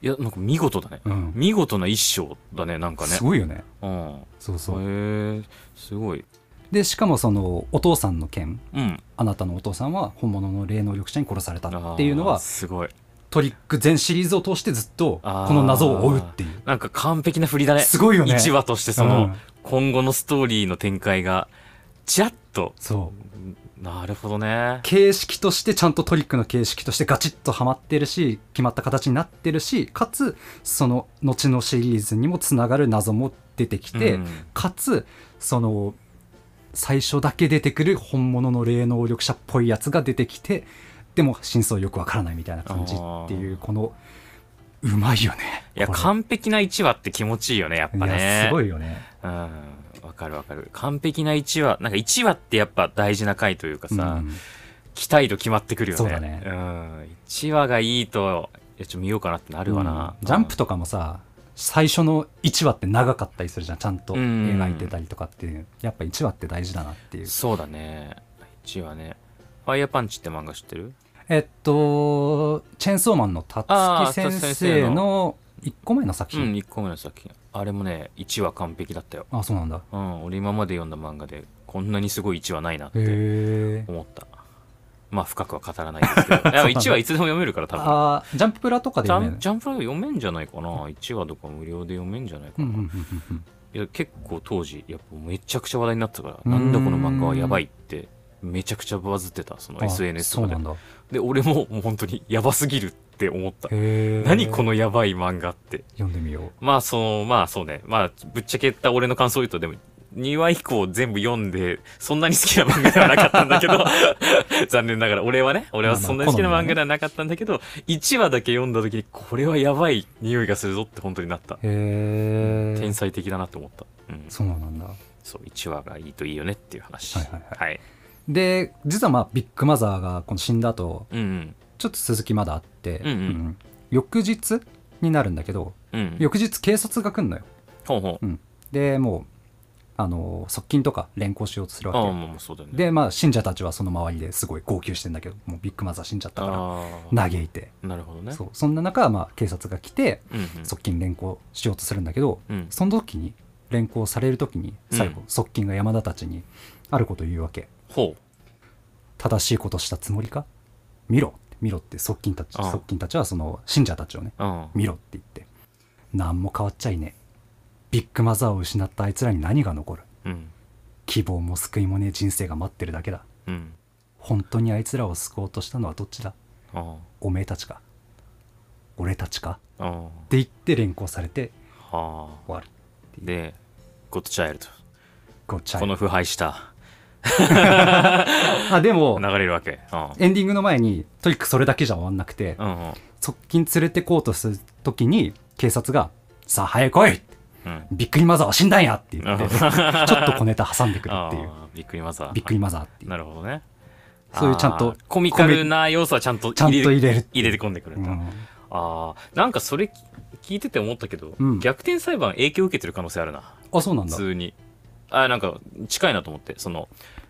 いやなんか見事だね、うん。見事な一章だねなんかね。すごいよね。うん。そうそう。へえすごいでしかもそのお父さんの件うん。あなたのお父さんは本物の霊能力者に殺されたっていうのはすごい。トリック全シリーズを通してずっとこの謎を追うっていう。なんか完璧な振りだね。すごいよね。1話としてその、うん。今後のストーリーの展開がちらっと。そう。なるほどね。形式としてちゃんとトリックの形式としてガチッとはまってるし決まった形になってるしかつその後のシリーズにもつながる謎も出てきて、うん。かつその最初だけ出てくる本物の霊能力者っぽいやつが出てきてでも真相よくわからないみたいな感じっていうこのうまいよね。いや完璧な1話って気持ちいいよねやっぱね。すごいよね。うん。わかるわかる。完璧な1話なんか1話ってやっぱ大事な回というかさ、うん。期待度決まってくるよね。そうだね。ん、1話がいいといやちょっと見ようかなってなるわな、うん。ジャンプとかもさ最初の1話って長かったりするじゃん。ちゃんとうん。描いてたりとかっていうやっぱ1話って大事だなっていう。そうだね。1話ね。ファイヤーパンチって漫画知ってる？えっとチェーンソーマンのたつき先生の1個前の作うん品、1個目の作品。あれもね1話完璧だったよ。あそうなんだ。うん俺今まで読んだ漫画でこんなにすごい1話ないなって思ったまあ深くは語らないですけど。*laughs* いや1話いつでも読めるから多分。あージャンププラとかでジャ読めジャンプラ読めんじゃないかな。1話とか無料で読めんじゃないかな、いや結構当時やっぱめちゃくちゃ話題になってたからうん。なんだこの漫画はやばいってめちゃくちゃバズってたそのあ SNS とかで。で俺ももう本当にやばすぎるって思った。何このやばい漫画って。読んでみよまあそのまあそうね。まあぶっちゃけた俺の感想を言うとでも2話以降全部読んでそんなに好きな漫画ではなかったんだけど *laughs* 残念ながら。俺はね俺はそんなに好きな漫画ではなかったんだけど1話だけ読んだ時にこれはやばい匂いがするぞって本当になった。うへえ天才的だなって思った、うん、そうなんだ。そう1話がいいといいよねっていう話。はいはいはい。はい。で実はまあビッグマザーがこの死んだ後うんうん。ちょっと続きまだあって、うんうん。翌日になるんだけどうん翌日警察が来んのよ。ほうほう。でもうあの側近とか連行しようとするわまあまあそうだよね。けでまあ信者たちはその周りですごい号泣してんだけどもうビッグマザー死んじゃったからあ嘆いて。あなるほどね。そう。そんな中、まあ、警察が来てうんうん。側近連行しようとするんだけど、うん。その時に連行される時に最後、うん側近が山田たちにあることを言うわけ。ほ正しいことしたつもりか？見ろ。見ろって側近たち側近たちはその信者たちをねううん見ろって言って。何も変わっちゃいねえビッグマザーを失ったあいつらに何が残る？うん。希望も救いもねえ人生が待ってるだけだ。うん。本当にあいつらを救おうとしたのはどっちだ？あおめえたちか。俺たちか？って言って連行されて終わるあでゴッドチャイルドこの腐敗した。*laughs* あでも流れるわけ。うんエンディングの前にトリックそれだけじゃ終わんなくて側近連れてこうとする時に警察が「さあ早く来い!」うんびっくりマザーは死んだんやって言ってうん。ちょっと小ネタ挟んでくるっていう。*laughs* あーびっくりマザー。びっくりマザーっていう。なるほどね。そういうちゃんとコミカルな要素はちゃんとちゃんと入れる入れて込んでくるんだ、うん。ああなんかそれ聞いてて思ったけど、うん。逆転裁判影響受けてる可能性あるな。あそうなんだ。普通に。あーなんか近いなと思って。その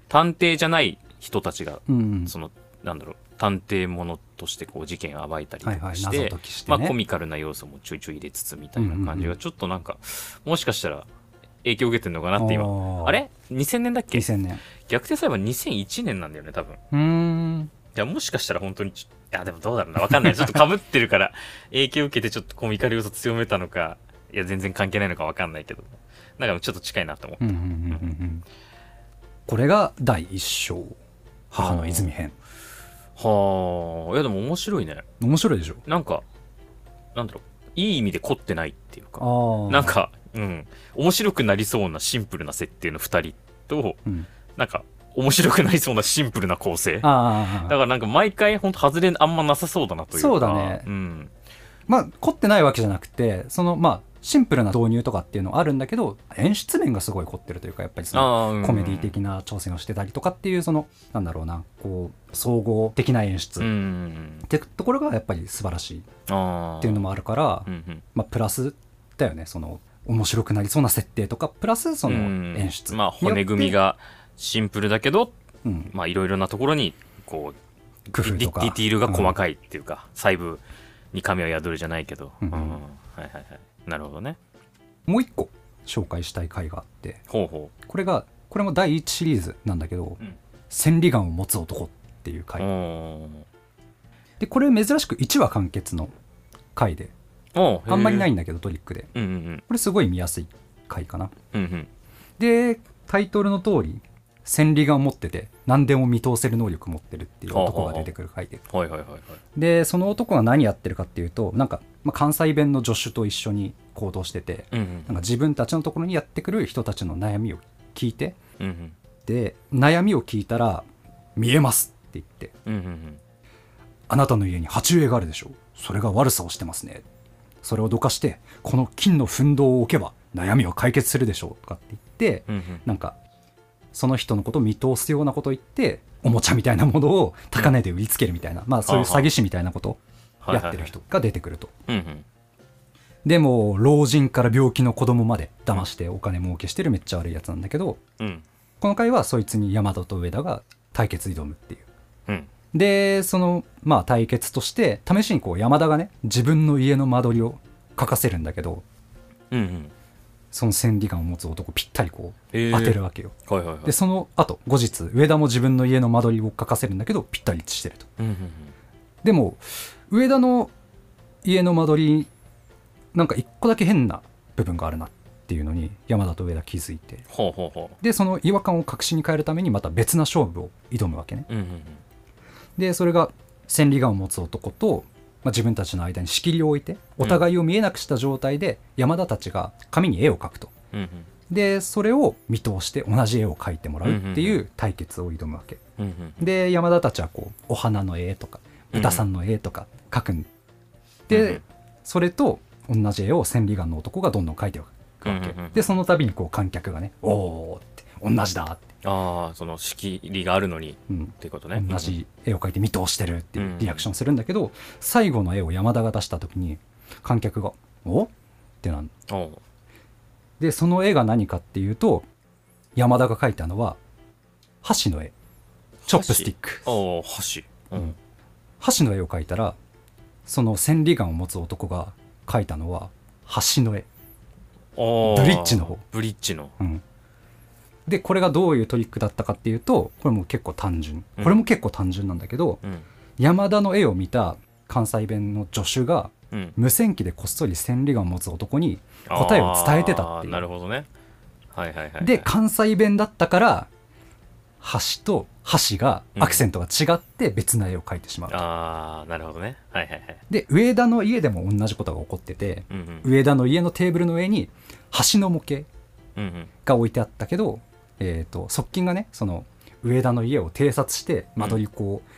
探偵じゃない人たちが、うん。そのなんだろう探偵ものとしてこう事件を暴いたりとはいはいかして,、謎解きしてね。まあ、コミカルな要素もちょいちょい入れつつみたいな感じうんうんうん。がちょっとなんか、もしかしたら影響受けてるのかなって今。あれ？2000年だっけ？2000年。逆転裁判2001年なんだよね多分。うーん。いやもしかしたら本当にいやでもどうだろうな。わかんない。ちょっとかぶってるから影響受けてちょっとコミカル要素強めたのかいや全然関係ないのかわかんないけどなんかちょっと近いなと思ううんうんうんうんうん。これが第一章。母の泉編はあ。いやでも面白いね。面白いでしょ？なんかなんだろう。いい意味で凝ってないっていうか。ああなんかうん。面白くなりそうなシンプルな設定の2人とうん。なんか面白くなりそうなシンプルな構成。だああからなんか毎回本当外れあんまなさそうだなというか。そうだね。うん。まあ凝ってないわけじゃなくてそのまあシンプルな導入とかっていうのはあるんだけど演出面がすごい凝ってるというかやっぱりそのコメディ的な挑戦をしてたりとかっていうそのなんだろうなこう総合的な演出っんてところがやっぱり素晴らしいっていうのもあるからまあプラスだよねその面白くなりそうな設定とかプラスそのうん演出まあ骨組みがシンプルだけどうん。まあいろいろなところにこう工夫とか。ディティールが細い、かいっていうか、細部に神は宿るじゃないけど、うん。はいはいはいなるほどね。うんもう一個紹介したい回があってほうほこれがこれも第1シリーズなんだけどうん「千里眼を持つ男」っていうう回。おでこれ珍しく1話完結の回であんまりないへんだけどトリックで。ーうんうん。これすごい見やすい回かな。うんうん。でタイトルの通り千里眼を持ってて何でも見通せる能力持ってるっていう男が出てくる回で。うんはいはいはいはい。でその男が何やってるかっていうとなんか、まあ、関西弁の助手と一緒に行動しててうんうん。なんか自分たちのところにやってくる人たちの悩みを聞いてうんうん。で悩みを聞いたら「見えます」って言ってうんうんうん。あなたの家に鉢植えがあるでしょ。うそれが悪さをしてますね。それをどかしてこの金の奮闘を置けば悩みを解決するでしょうとかって言ってうんうん。なんかその人のことを見通すようなことを言っておもちゃみたいなものを高値で売りつけるみたいな、まあそういう詐欺師みたいなことをやってる人が出てくると。でも老人から病気の子供まで騙してお金儲けしてるめっちゃ悪いやつなんだけどうん。この回はそいつに山田と上田が対決挑むっていう。うん。でそのまあ対決として試しにこう山田がね自分の家の間取りを書かせるんだけどうんうんその千里眼を持つ男ぴったりこうえー。当てるわけよ、はいはいはい。でその後後日上田も自分の家の間取りを書かせるんだけどぴったり一致してると。うんうんでも上田の家の間取りなんか一個だけ変な部分があるなっていうのに山田と上田気づいて。でその違和感を確信に変えるためにまた別な勝負を挑むわけね。ううんうん。でそれが千里眼を持つ男と、まあ、自分たちの間に仕切りを置いてお互いを見えなくした状態で山田たちが紙に絵を描くと。うんうん。でそれを見通して同じ絵を描いてもらうっていう対決を挑むわけ。うんうんで山田たちはこうお花の絵とか豚さんの絵とか描くん。で、うん。それと同じ絵を千里眼の男がどんどん描いていくわけ、うんうんうんでその度にこう観客がね「おお」って同じだ。って、ああその仕切りがあるのに。っうん、ていうことね。同じ絵を描いて見通してるっていうリアクションするんだけど、最後の絵を山田が出した時に観客が「お？ってなんでその絵が何かっていうと山田が描いたのは箸の絵。チョップスティック。箸？うん。箸の絵を描いたらその千里眼を持つ男が描いたのは橋の絵、ブリッジの方。ブリッジの。うん、でこれがどういうトリックだったかっていうとこれも結構単純。うん。これも結構単純なんだけど、うん。山田の絵を見た関西弁の助手がうん。無線機でこっそり千里眼を持つ男に答えを伝えてたっていう。なるほどね。はいはいはいはい。で関西弁だったから橋と橋がアクセントが違って別な絵を描いてしまうと、ああなるほどね。はいはいはい。で上田の家でも同じことが起こっててうん。上田の家のテーブルの上に橋の模型うんうん。が置いてあったけど、えー、と側近がねその上田の家を偵察して間取りこう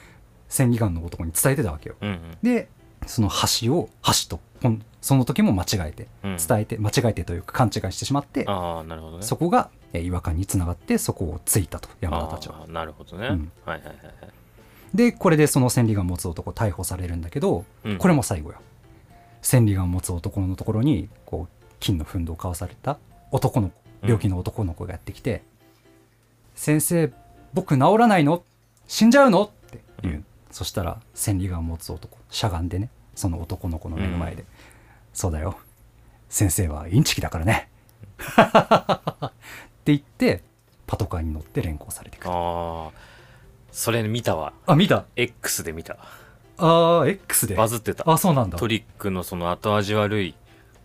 千里眼の男に伝えてたわけよ。うんうん。でその橋を橋とその時も間違えてうん。伝えて、間違えてというか勘違いしてしまってああなるほどね。そこがえー違和感につながってそこをついたと山田たちは。なるほどね、うん。はいはいはいはい。でこれでその千里眼を持つ男逮捕されるんだけど、うん。これも最後よ。千里眼を持つ男のところにこう金の奮闘を交わされた男の子病気の男の子がやってきて「先生僕治らないの？死んじゃうの?」って。言う、うん。そしたら千里眼を持つ男。しゃがんでね。その男の子の目の前で「そうだよ。先生はインチキだからね」*laughs* って言ってパトカーに乗って連行されてくる。ああそれ見たわ。あ見た？X で見た。あー X で？バズってた。あそうなんだ。トリックのその後味悪い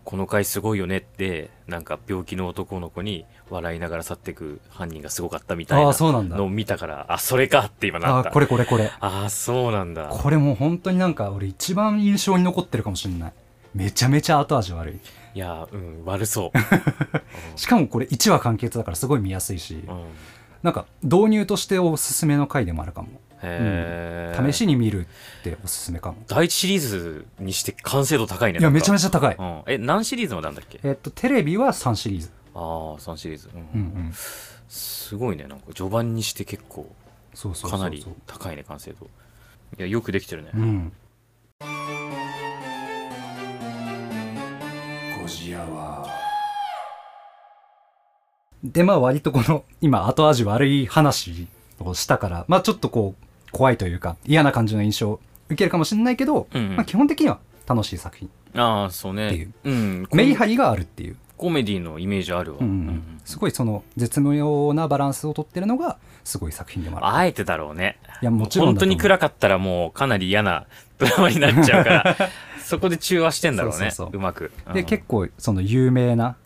この回すごいよねってなんか病気の男の子に笑いながら去っていく犯人がすごかったみたいあなあそうなんだ。のを見たからあそれかって今なった。あこれこれこれ。ああそうなんだ。これもう本当になんか俺一番印象に残ってるかもしれない。めちゃめちゃ後味悪い。いやうん悪そう、*laughs* しかもこれ1話完結だからすごい見やすいし。うん。うんなんか導入としておすすめの回でもあるかも。へえ、試しに見るっておすすめかも。第一シリーズにして完成度高いねいやめちゃめちちゃ高い。うん、え何シリーズまであんだっけ？えっとテレビは3シリーズああ3シリーズ、うん。うんうん。すごいねなんか序盤にして結構かなり高いね完成度。いやよくできてるね、うん。ゴジアはでまあ割とこの今後味悪い話をしたからまあちょっとこう怖いというか嫌な感じの印象を受けるかもしれないけど、うん。うんまあ、基本的には楽しい作品ああそうね。っていう。うん。メリハリがあるっていう、コメディのイメージあるわ、うんうん。うんすごいその絶妙なバランスをとってるのがすごい作品でもある。あえてだろうね。いやもちろん本当に暗かったらもうかなり嫌なドラマになっちゃうから *laughs* そこで中和してんだろうね。そうそうそう。まく。で結構その有名な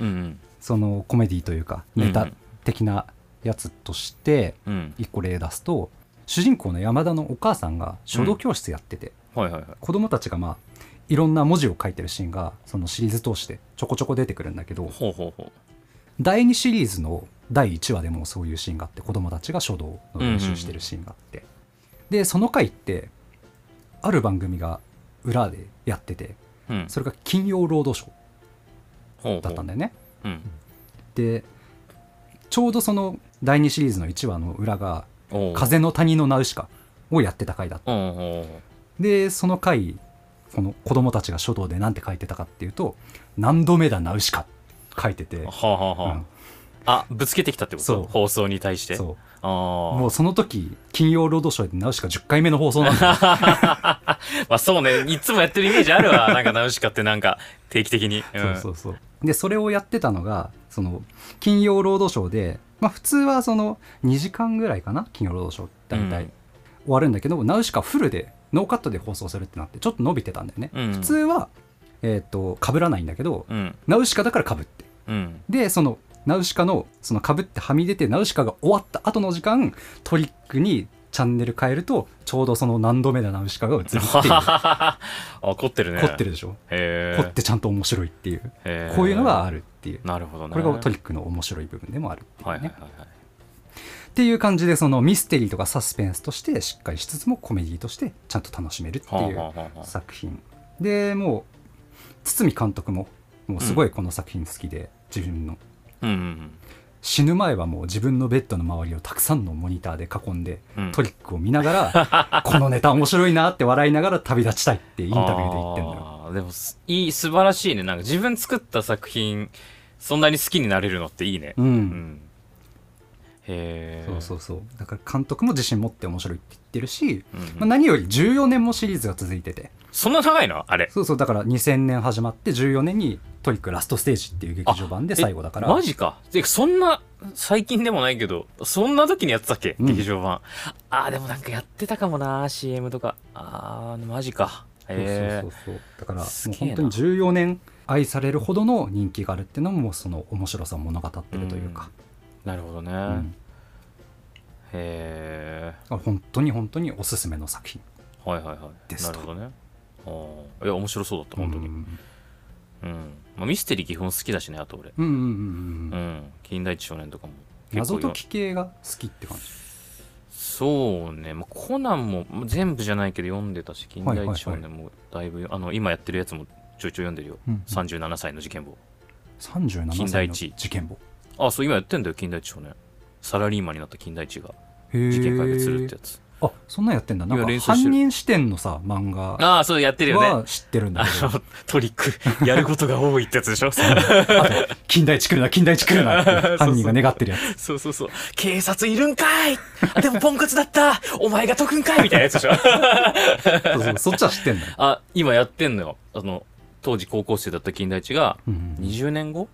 うんうん。そのコメディというかネタ的なやつとしてうん。うん一個例出すと主人公の山田のお母さんが書道教室やってて、はいはいはい。子供たちがまあいろんな文字を書いてるシーンがそのシリーズ通してちょこちょこ出てくるんだけど第2シリーズの第1話でもそういうシーンがあって子供たちが書道の練習してるシーンがあって、でその回ってある番組が裏でやっててううん。それが「金曜ロードショーほうほう」だったんだよね。うん。でちょうどその第2シリーズの1話の裏が「おう。風の谷のナウシカ」をやってた回だった。でその回この子供たちが書道で何て書いてたかっていうと「何度目だナウシカ」書いてて、はあはあはあ、うん。あぶつけてきたってこそう。と放送に対して。そあう。あもうその時金曜ロードショーでナウシカ10回目の放送なんだよ。*laughs* まあそうね。いつもやってるイメージあるわ。*laughs* なんかナウシカってなんか定期的に、うん、そうそうそう。でそれをやってたのがその金曜ロードショーでまあ普通はその2時間ぐらいかな？金曜ロードショー。大体、うん。終わるんだけどナウシカフルでノーカットで放送するってなってちょっと伸びてたんだよね、うん。普通はえっ、と被らないんだけど、うん。ナウシカだから被って。うん。でそのナウシカのその被ってはみ出てナウシカが終わった後の時間トリックにチャンネル変えるとちょうどその何度目だナウシカが映るっていうあ凝ってるね。凝ってるでしょ？凝ってちゃんと面白いっていう。こういうのがあるっていう。なるほどね。これがトリックの面白い部分でもあるっていうね。はいはいはいはいっていう感じでそのミステリーとかサスペンスとしてしっかりしつつもコメディとしてちゃんと楽しめるっていう作品。でもう堤監督ももうすごいこの作品好きで、自分の。うんうん死ぬ前はもう自分のベッドの周りをたくさんのモニターで囲んで、うん。トリックを見ながら *laughs* このネタ面白いなって笑いながら旅立ちたいってインタビューで言ってんのよ。でもすいい素晴らしいね。なんか自分作った作品そんなに好きになれるのっていいね。うん、うんそうそうそう。だから監督も自信持って面白いって言ってるし、うんうん。まあ、何より14年もシリーズが続いてて。そんな長いの？あれ。そうそうだから2000年始まって14年にトリックラストステージっていう劇場版で最後だから。えマジか。でそんな最近でもないけどそんな時にやってたっけ、うん劇場版。あーでもなんかやってたかもな CM とか。あーマジか。へえそうそうそうだからもう本当に14年愛されるほどの人気があるっていうのもその面白さを物語ってるというか、なるほどね、うん。へ本当に本当におすすめの作品。えはいはいはい。ですと。なるほどね。ああいや面白そうだった本当に。うん。うん、まあ、ミステリー基本好きだしねあと俺。うんうんうんうんうん。近代一少年とかも。謎解き系が好きって感じ？そうね、まあ、コナンもまあ全部じゃないけど読んでたし近代一少年もだいぶ、あの今やってるやつもちょいちょい読んでるよ、うんうん。37歳の事件簿。37近代歳の一。事件簿あそう今やってんだよ近代一少年。サラリーマンになった近代一が。事件解決するってやつ。あそんなんやってんだ。なんか犯人視点のさ漫画。ああそうやってるよね。は知ってるんだあけど。のトリック。やることが多いってやつでしょ？*laughs* あと金田一来るな金田一来るなって *laughs* 犯人が願ってるやつ。そうそうそう。警察いるんかい。あでもポンコツだった。お前が解くんかいみたいなやつでしょ。そうそうそっちは知ってんだよ、あ今やってんのよ。あの当時高校生だった金田一がうん20年後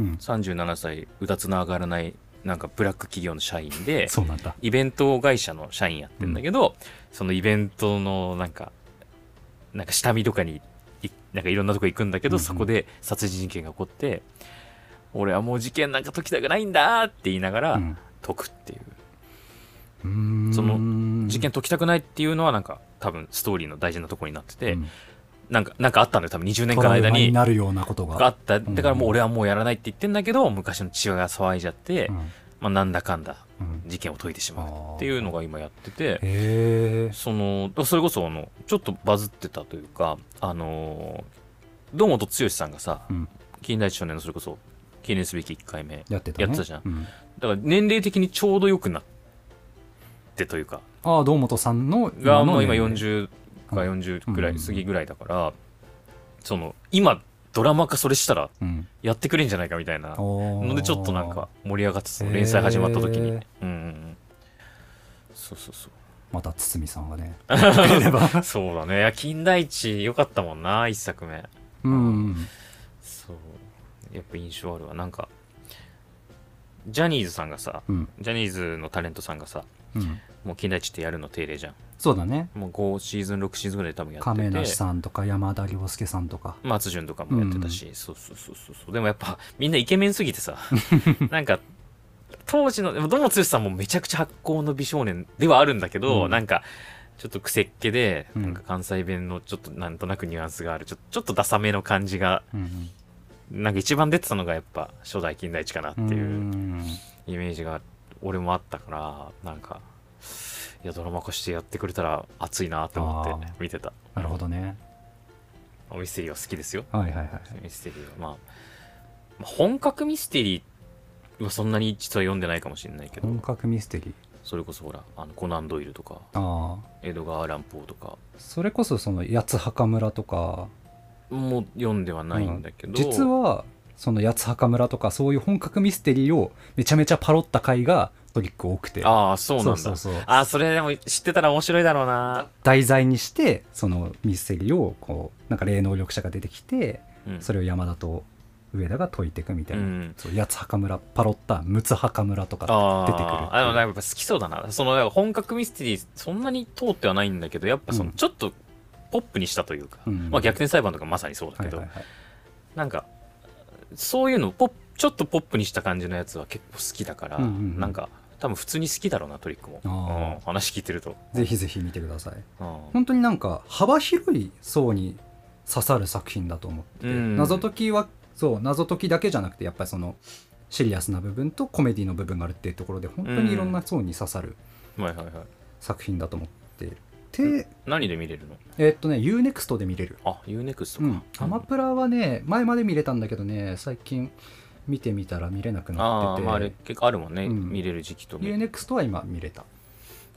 うん、37歳うだつの上がらないなんかブラック企業の社員で *laughs* そうなんだ。イベント会社の社員やってんだけど、そのイベントのなんかなんか下見とかにいなんかいろんなとこ行くんだけど、うんうん。そこで殺人事件が起こって俺はもう事件なんか解きたくないんだって言いながらうん。解くっていう、うーん。その事件解きたくないっていうのはなんか多分ストーリーの大事なところになってて、うんなんかなんかあったんだよ多分20年間の間に。なるようなことが。があった。だからもう俺はもうやらないって言ってんだけど昔の父親が騒いじゃって、うん。まあ、なんだかんだうん。事件を解いてしまうっていうのが今やっててへえそのそれこそあのちょっとバズってたというかあの堂本剛さんがさうん。近代一少年のそれこそ記念すべき1回目やってたね。やってたじゃん。うん。だから年齢的にちょうど良くなってというか。ああ堂本さんのがもう今の年齢。40か40ぐらうん。い過ぎぐらいだからその今ドラマ化それしたらうん。やってくれんじゃないかみたいなののでちょっとなんか盛り上がって連載始まった時に。うんそうそうそう。また堤さんがね。*laughs* *laughs* そうだね。金田一良かったもんな一作目。うん。そう。やっぱ印象あるわ。なんかジャニーズさんがさうん。ジャニーズのタレントさんがさうんもう金田一ってやるの定例じゃん。そうだね。もう5シーズン6シーズンぐらい多分やって亀て梨さんとか山田涼介さんとか。松潤とかもやってたし、そうそうそうそうそう。でもやっぱみんなイケメンすぎてさ。*laughs* なんか当時のでも堂本剛さんもめちゃくちゃ発酵の美少年ではあるんだけど、うん。なんかちょっと癖っ気で、うん。なんか関西弁のちょっとなんとなくニュアンスがある。ちょちょっとダサめの感じがうんなんか一番出てたのがやっぱ初代金田一かなってうんいううん。イメージが俺もあったからなんかいやドラマ化してやってくれたら熱いなって思って見てた。なるほどね。ミステリーは好きですよ。はいはいはいミステリーは、まあ、まあ本格ミステリーはそんなに実は読んでないかもしれないけど。本格ミステリー。それこそほらあのコナン・ドイルとかああエドガー・アラン・ポーとか。それこそその八つ墓村とか。も読んではないんだけど、実はその八つ墓村とかそういう本格ミステリーをめちゃめちゃパロった回がトリック多くて。ああそうなんだ。そうそうそう。あーそれでも知ってたら面白いだろうな、題材にしてそのミステリーをこうなんか霊能力者が出てきてうん、それを山田と上田が解いていくみたいな、うん。そう八つ墓村パロった六つ墓村とかあ出てくるああのやっぱ好きそうだな。その本格ミステリーそんなに通ってはないんだけどやっぱそのうん。ちょっとポップにしたというか、うん。まあ逆転裁判とかまさにそうだけど、はいはいはい。なんかそういうのポちょっとポップにした感じのやつは結構好きだから、うんうんうん。なんか多分普通に好きだろうなトリックも、うん話聞いてると、ぜひぜひ見てください。うん。本当になんか幅広い層に刺さる作品だと思ってて、うん。謎解きはそう謎解きだけじゃなくてやっぱりそのシリアスな部分とコメディの部分があるっていうところで本当にいろんな層に刺さる作品だと思って。いる、で何で見れるの？えーっとね UNEXT で見れる。あ UNEXT うん。か、アマプラはね前まで見れたんだけどね最近見てみたら見れなくなってて。まああれ結構あるもんね、うん。見れる時期と見 UNEXT は今見れた。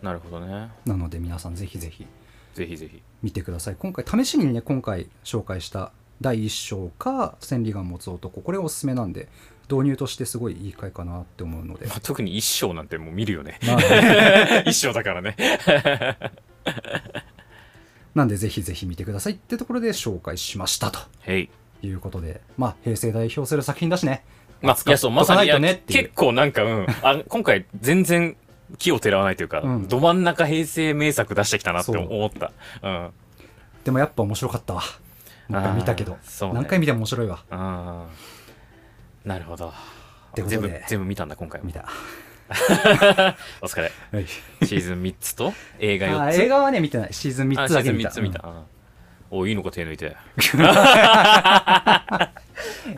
なるほどね。なので皆さんぜひぜひ。ぜひぜひ。見てください。今回試しにね今回紹介した第1章か千里眼持つ男。これおすすめなんで導入としてすごいいい回かなって思うので。まあ、特に一章なんてもう見るよね。まあね。*laughs* 一章だからね *laughs* なんでぜひぜひ見てくださいってところで紹介しましたと。へい。いうことで。まあ平成代表する作品だしね。まあ、いやそうまさに結構なんかうん。あ今回全然気をてらわないというか、うん。ど真ん中平成名作出してきたなって思った。うん。でもやっぱ面白かったわ。見たけど、ね。何回見ても面白いわ。なるほど。全部全部見たんだ今回は。見た *laughs* お疲れ。はい。シーズン3つと？映画4つ？あ映画はね見てない。シーズン3つだけ見た。あシーズン3つ見た、うん。おいいのか手抜いて。*laughs*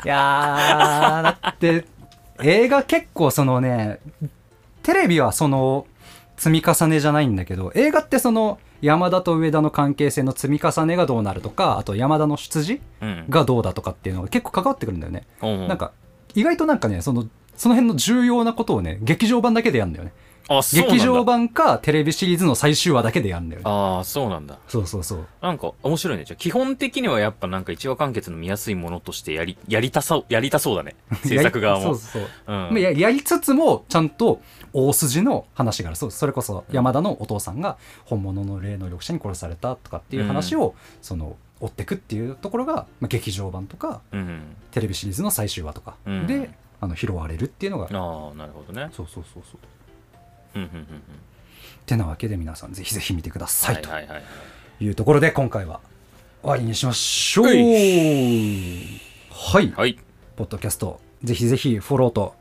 いやーだって映画結構そのねテレビはその積み重ねじゃないんだけど映画ってその山田と上田の関係性の積み重ねがどうなるとかあと山田の出自うん。がどうだとかっていうのが結構関わってくるんだよね、うん。なんか意外となんかねそのその辺の重要なことをね劇場版だけでやるんだよね。あそう劇場版かテレビシリーズの最終話だけでやるんだよね。ああそうなんだ。そうそうそう。なんか面白いね。じゃあ基本的にはやっぱなんか一話完結の見やすいものとしてやりやりたそうやりたそうだね。*laughs* 制作側も。そうそうそう。うん。まあややりつつもちゃんと大筋の話があるそう。それこそ山田のお父さんが本物の霊能力者に殺されたとかっていう話を、その追ってくっていうところが、まあ、劇場版とかうん。テレビシリーズの最終話とか。うん。で、あの拾われるっていうのが、ああなるほどね。そうそうそうそう。うんうんうんうん。てなわけで皆さんぜひぜひ見てくださいとはいうところで今回は終わりにしましょう。ははい、はい。ポッドキャストぜひぜひフォローと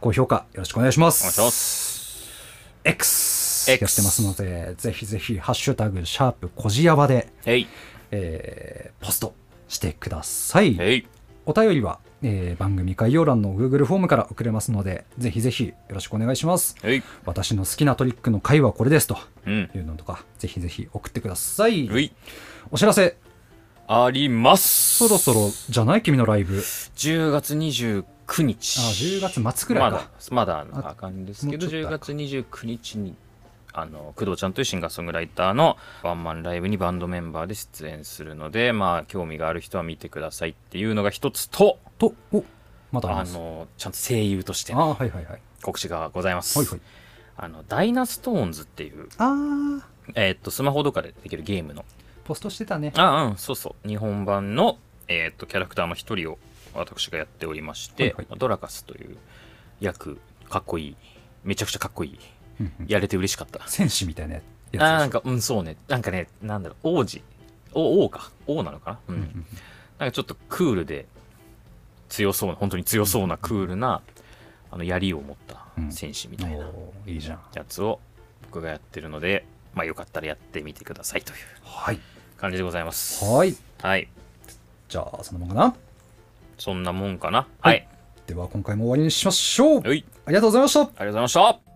高評価よろしくお願いします。お願いします。X やってますので、ぜひぜひ、ハッシュタグ、シャープ、こじやばで、えーポストしてください。お便りは、えー番組概要欄の Google フォームから送れますので、ぜひぜひよろしくお願いします。へい私の好きなトリックの回はこれですとうんいうのとか、ぜひぜひ送ってください。ういお知らせ、ありますそろそろじゃない君のライブ。10月29日あ、10月末くらいまだか。まだあかんですけど10もうちょっと月29日にあの工藤ちゃんというシンガーソングライターのワンマンライブにバンドメンバーで出演するのでまあ興味がある人は見てくださいっていうのが一つとと、お、まだあ。のちゃんと声優としてあ、はいはいはい。告知がございます、はいはい。あのダイナストーンズっていう、あー、えーっとスマホとかでできるゲームの。ポストしてたね。あうんそうそう。日本版の、えーっとキャラクターの一人を私がやっておりまして、はいはい。ドラカスという役かっこいい。めちゃくちゃかっこいい。やれて嬉しかった。戦士みたいなやつ。あーなんかうんそうね。なんかねなんだろう。王子。お王か。王なのかな？うん。なんかちょっとクールで強そうな本当に強そうなクールなあの槍を持った戦士みたいなおーいいじゃん。やつを僕がやってるのでまあよかったらやってみてくださいというはい。感じでございますはい。はいじゃあ、そのままかな？そんなもんかな？ははいい、では、今回も終わりにしましょう。はい、ありがとうございました。ありがとうございました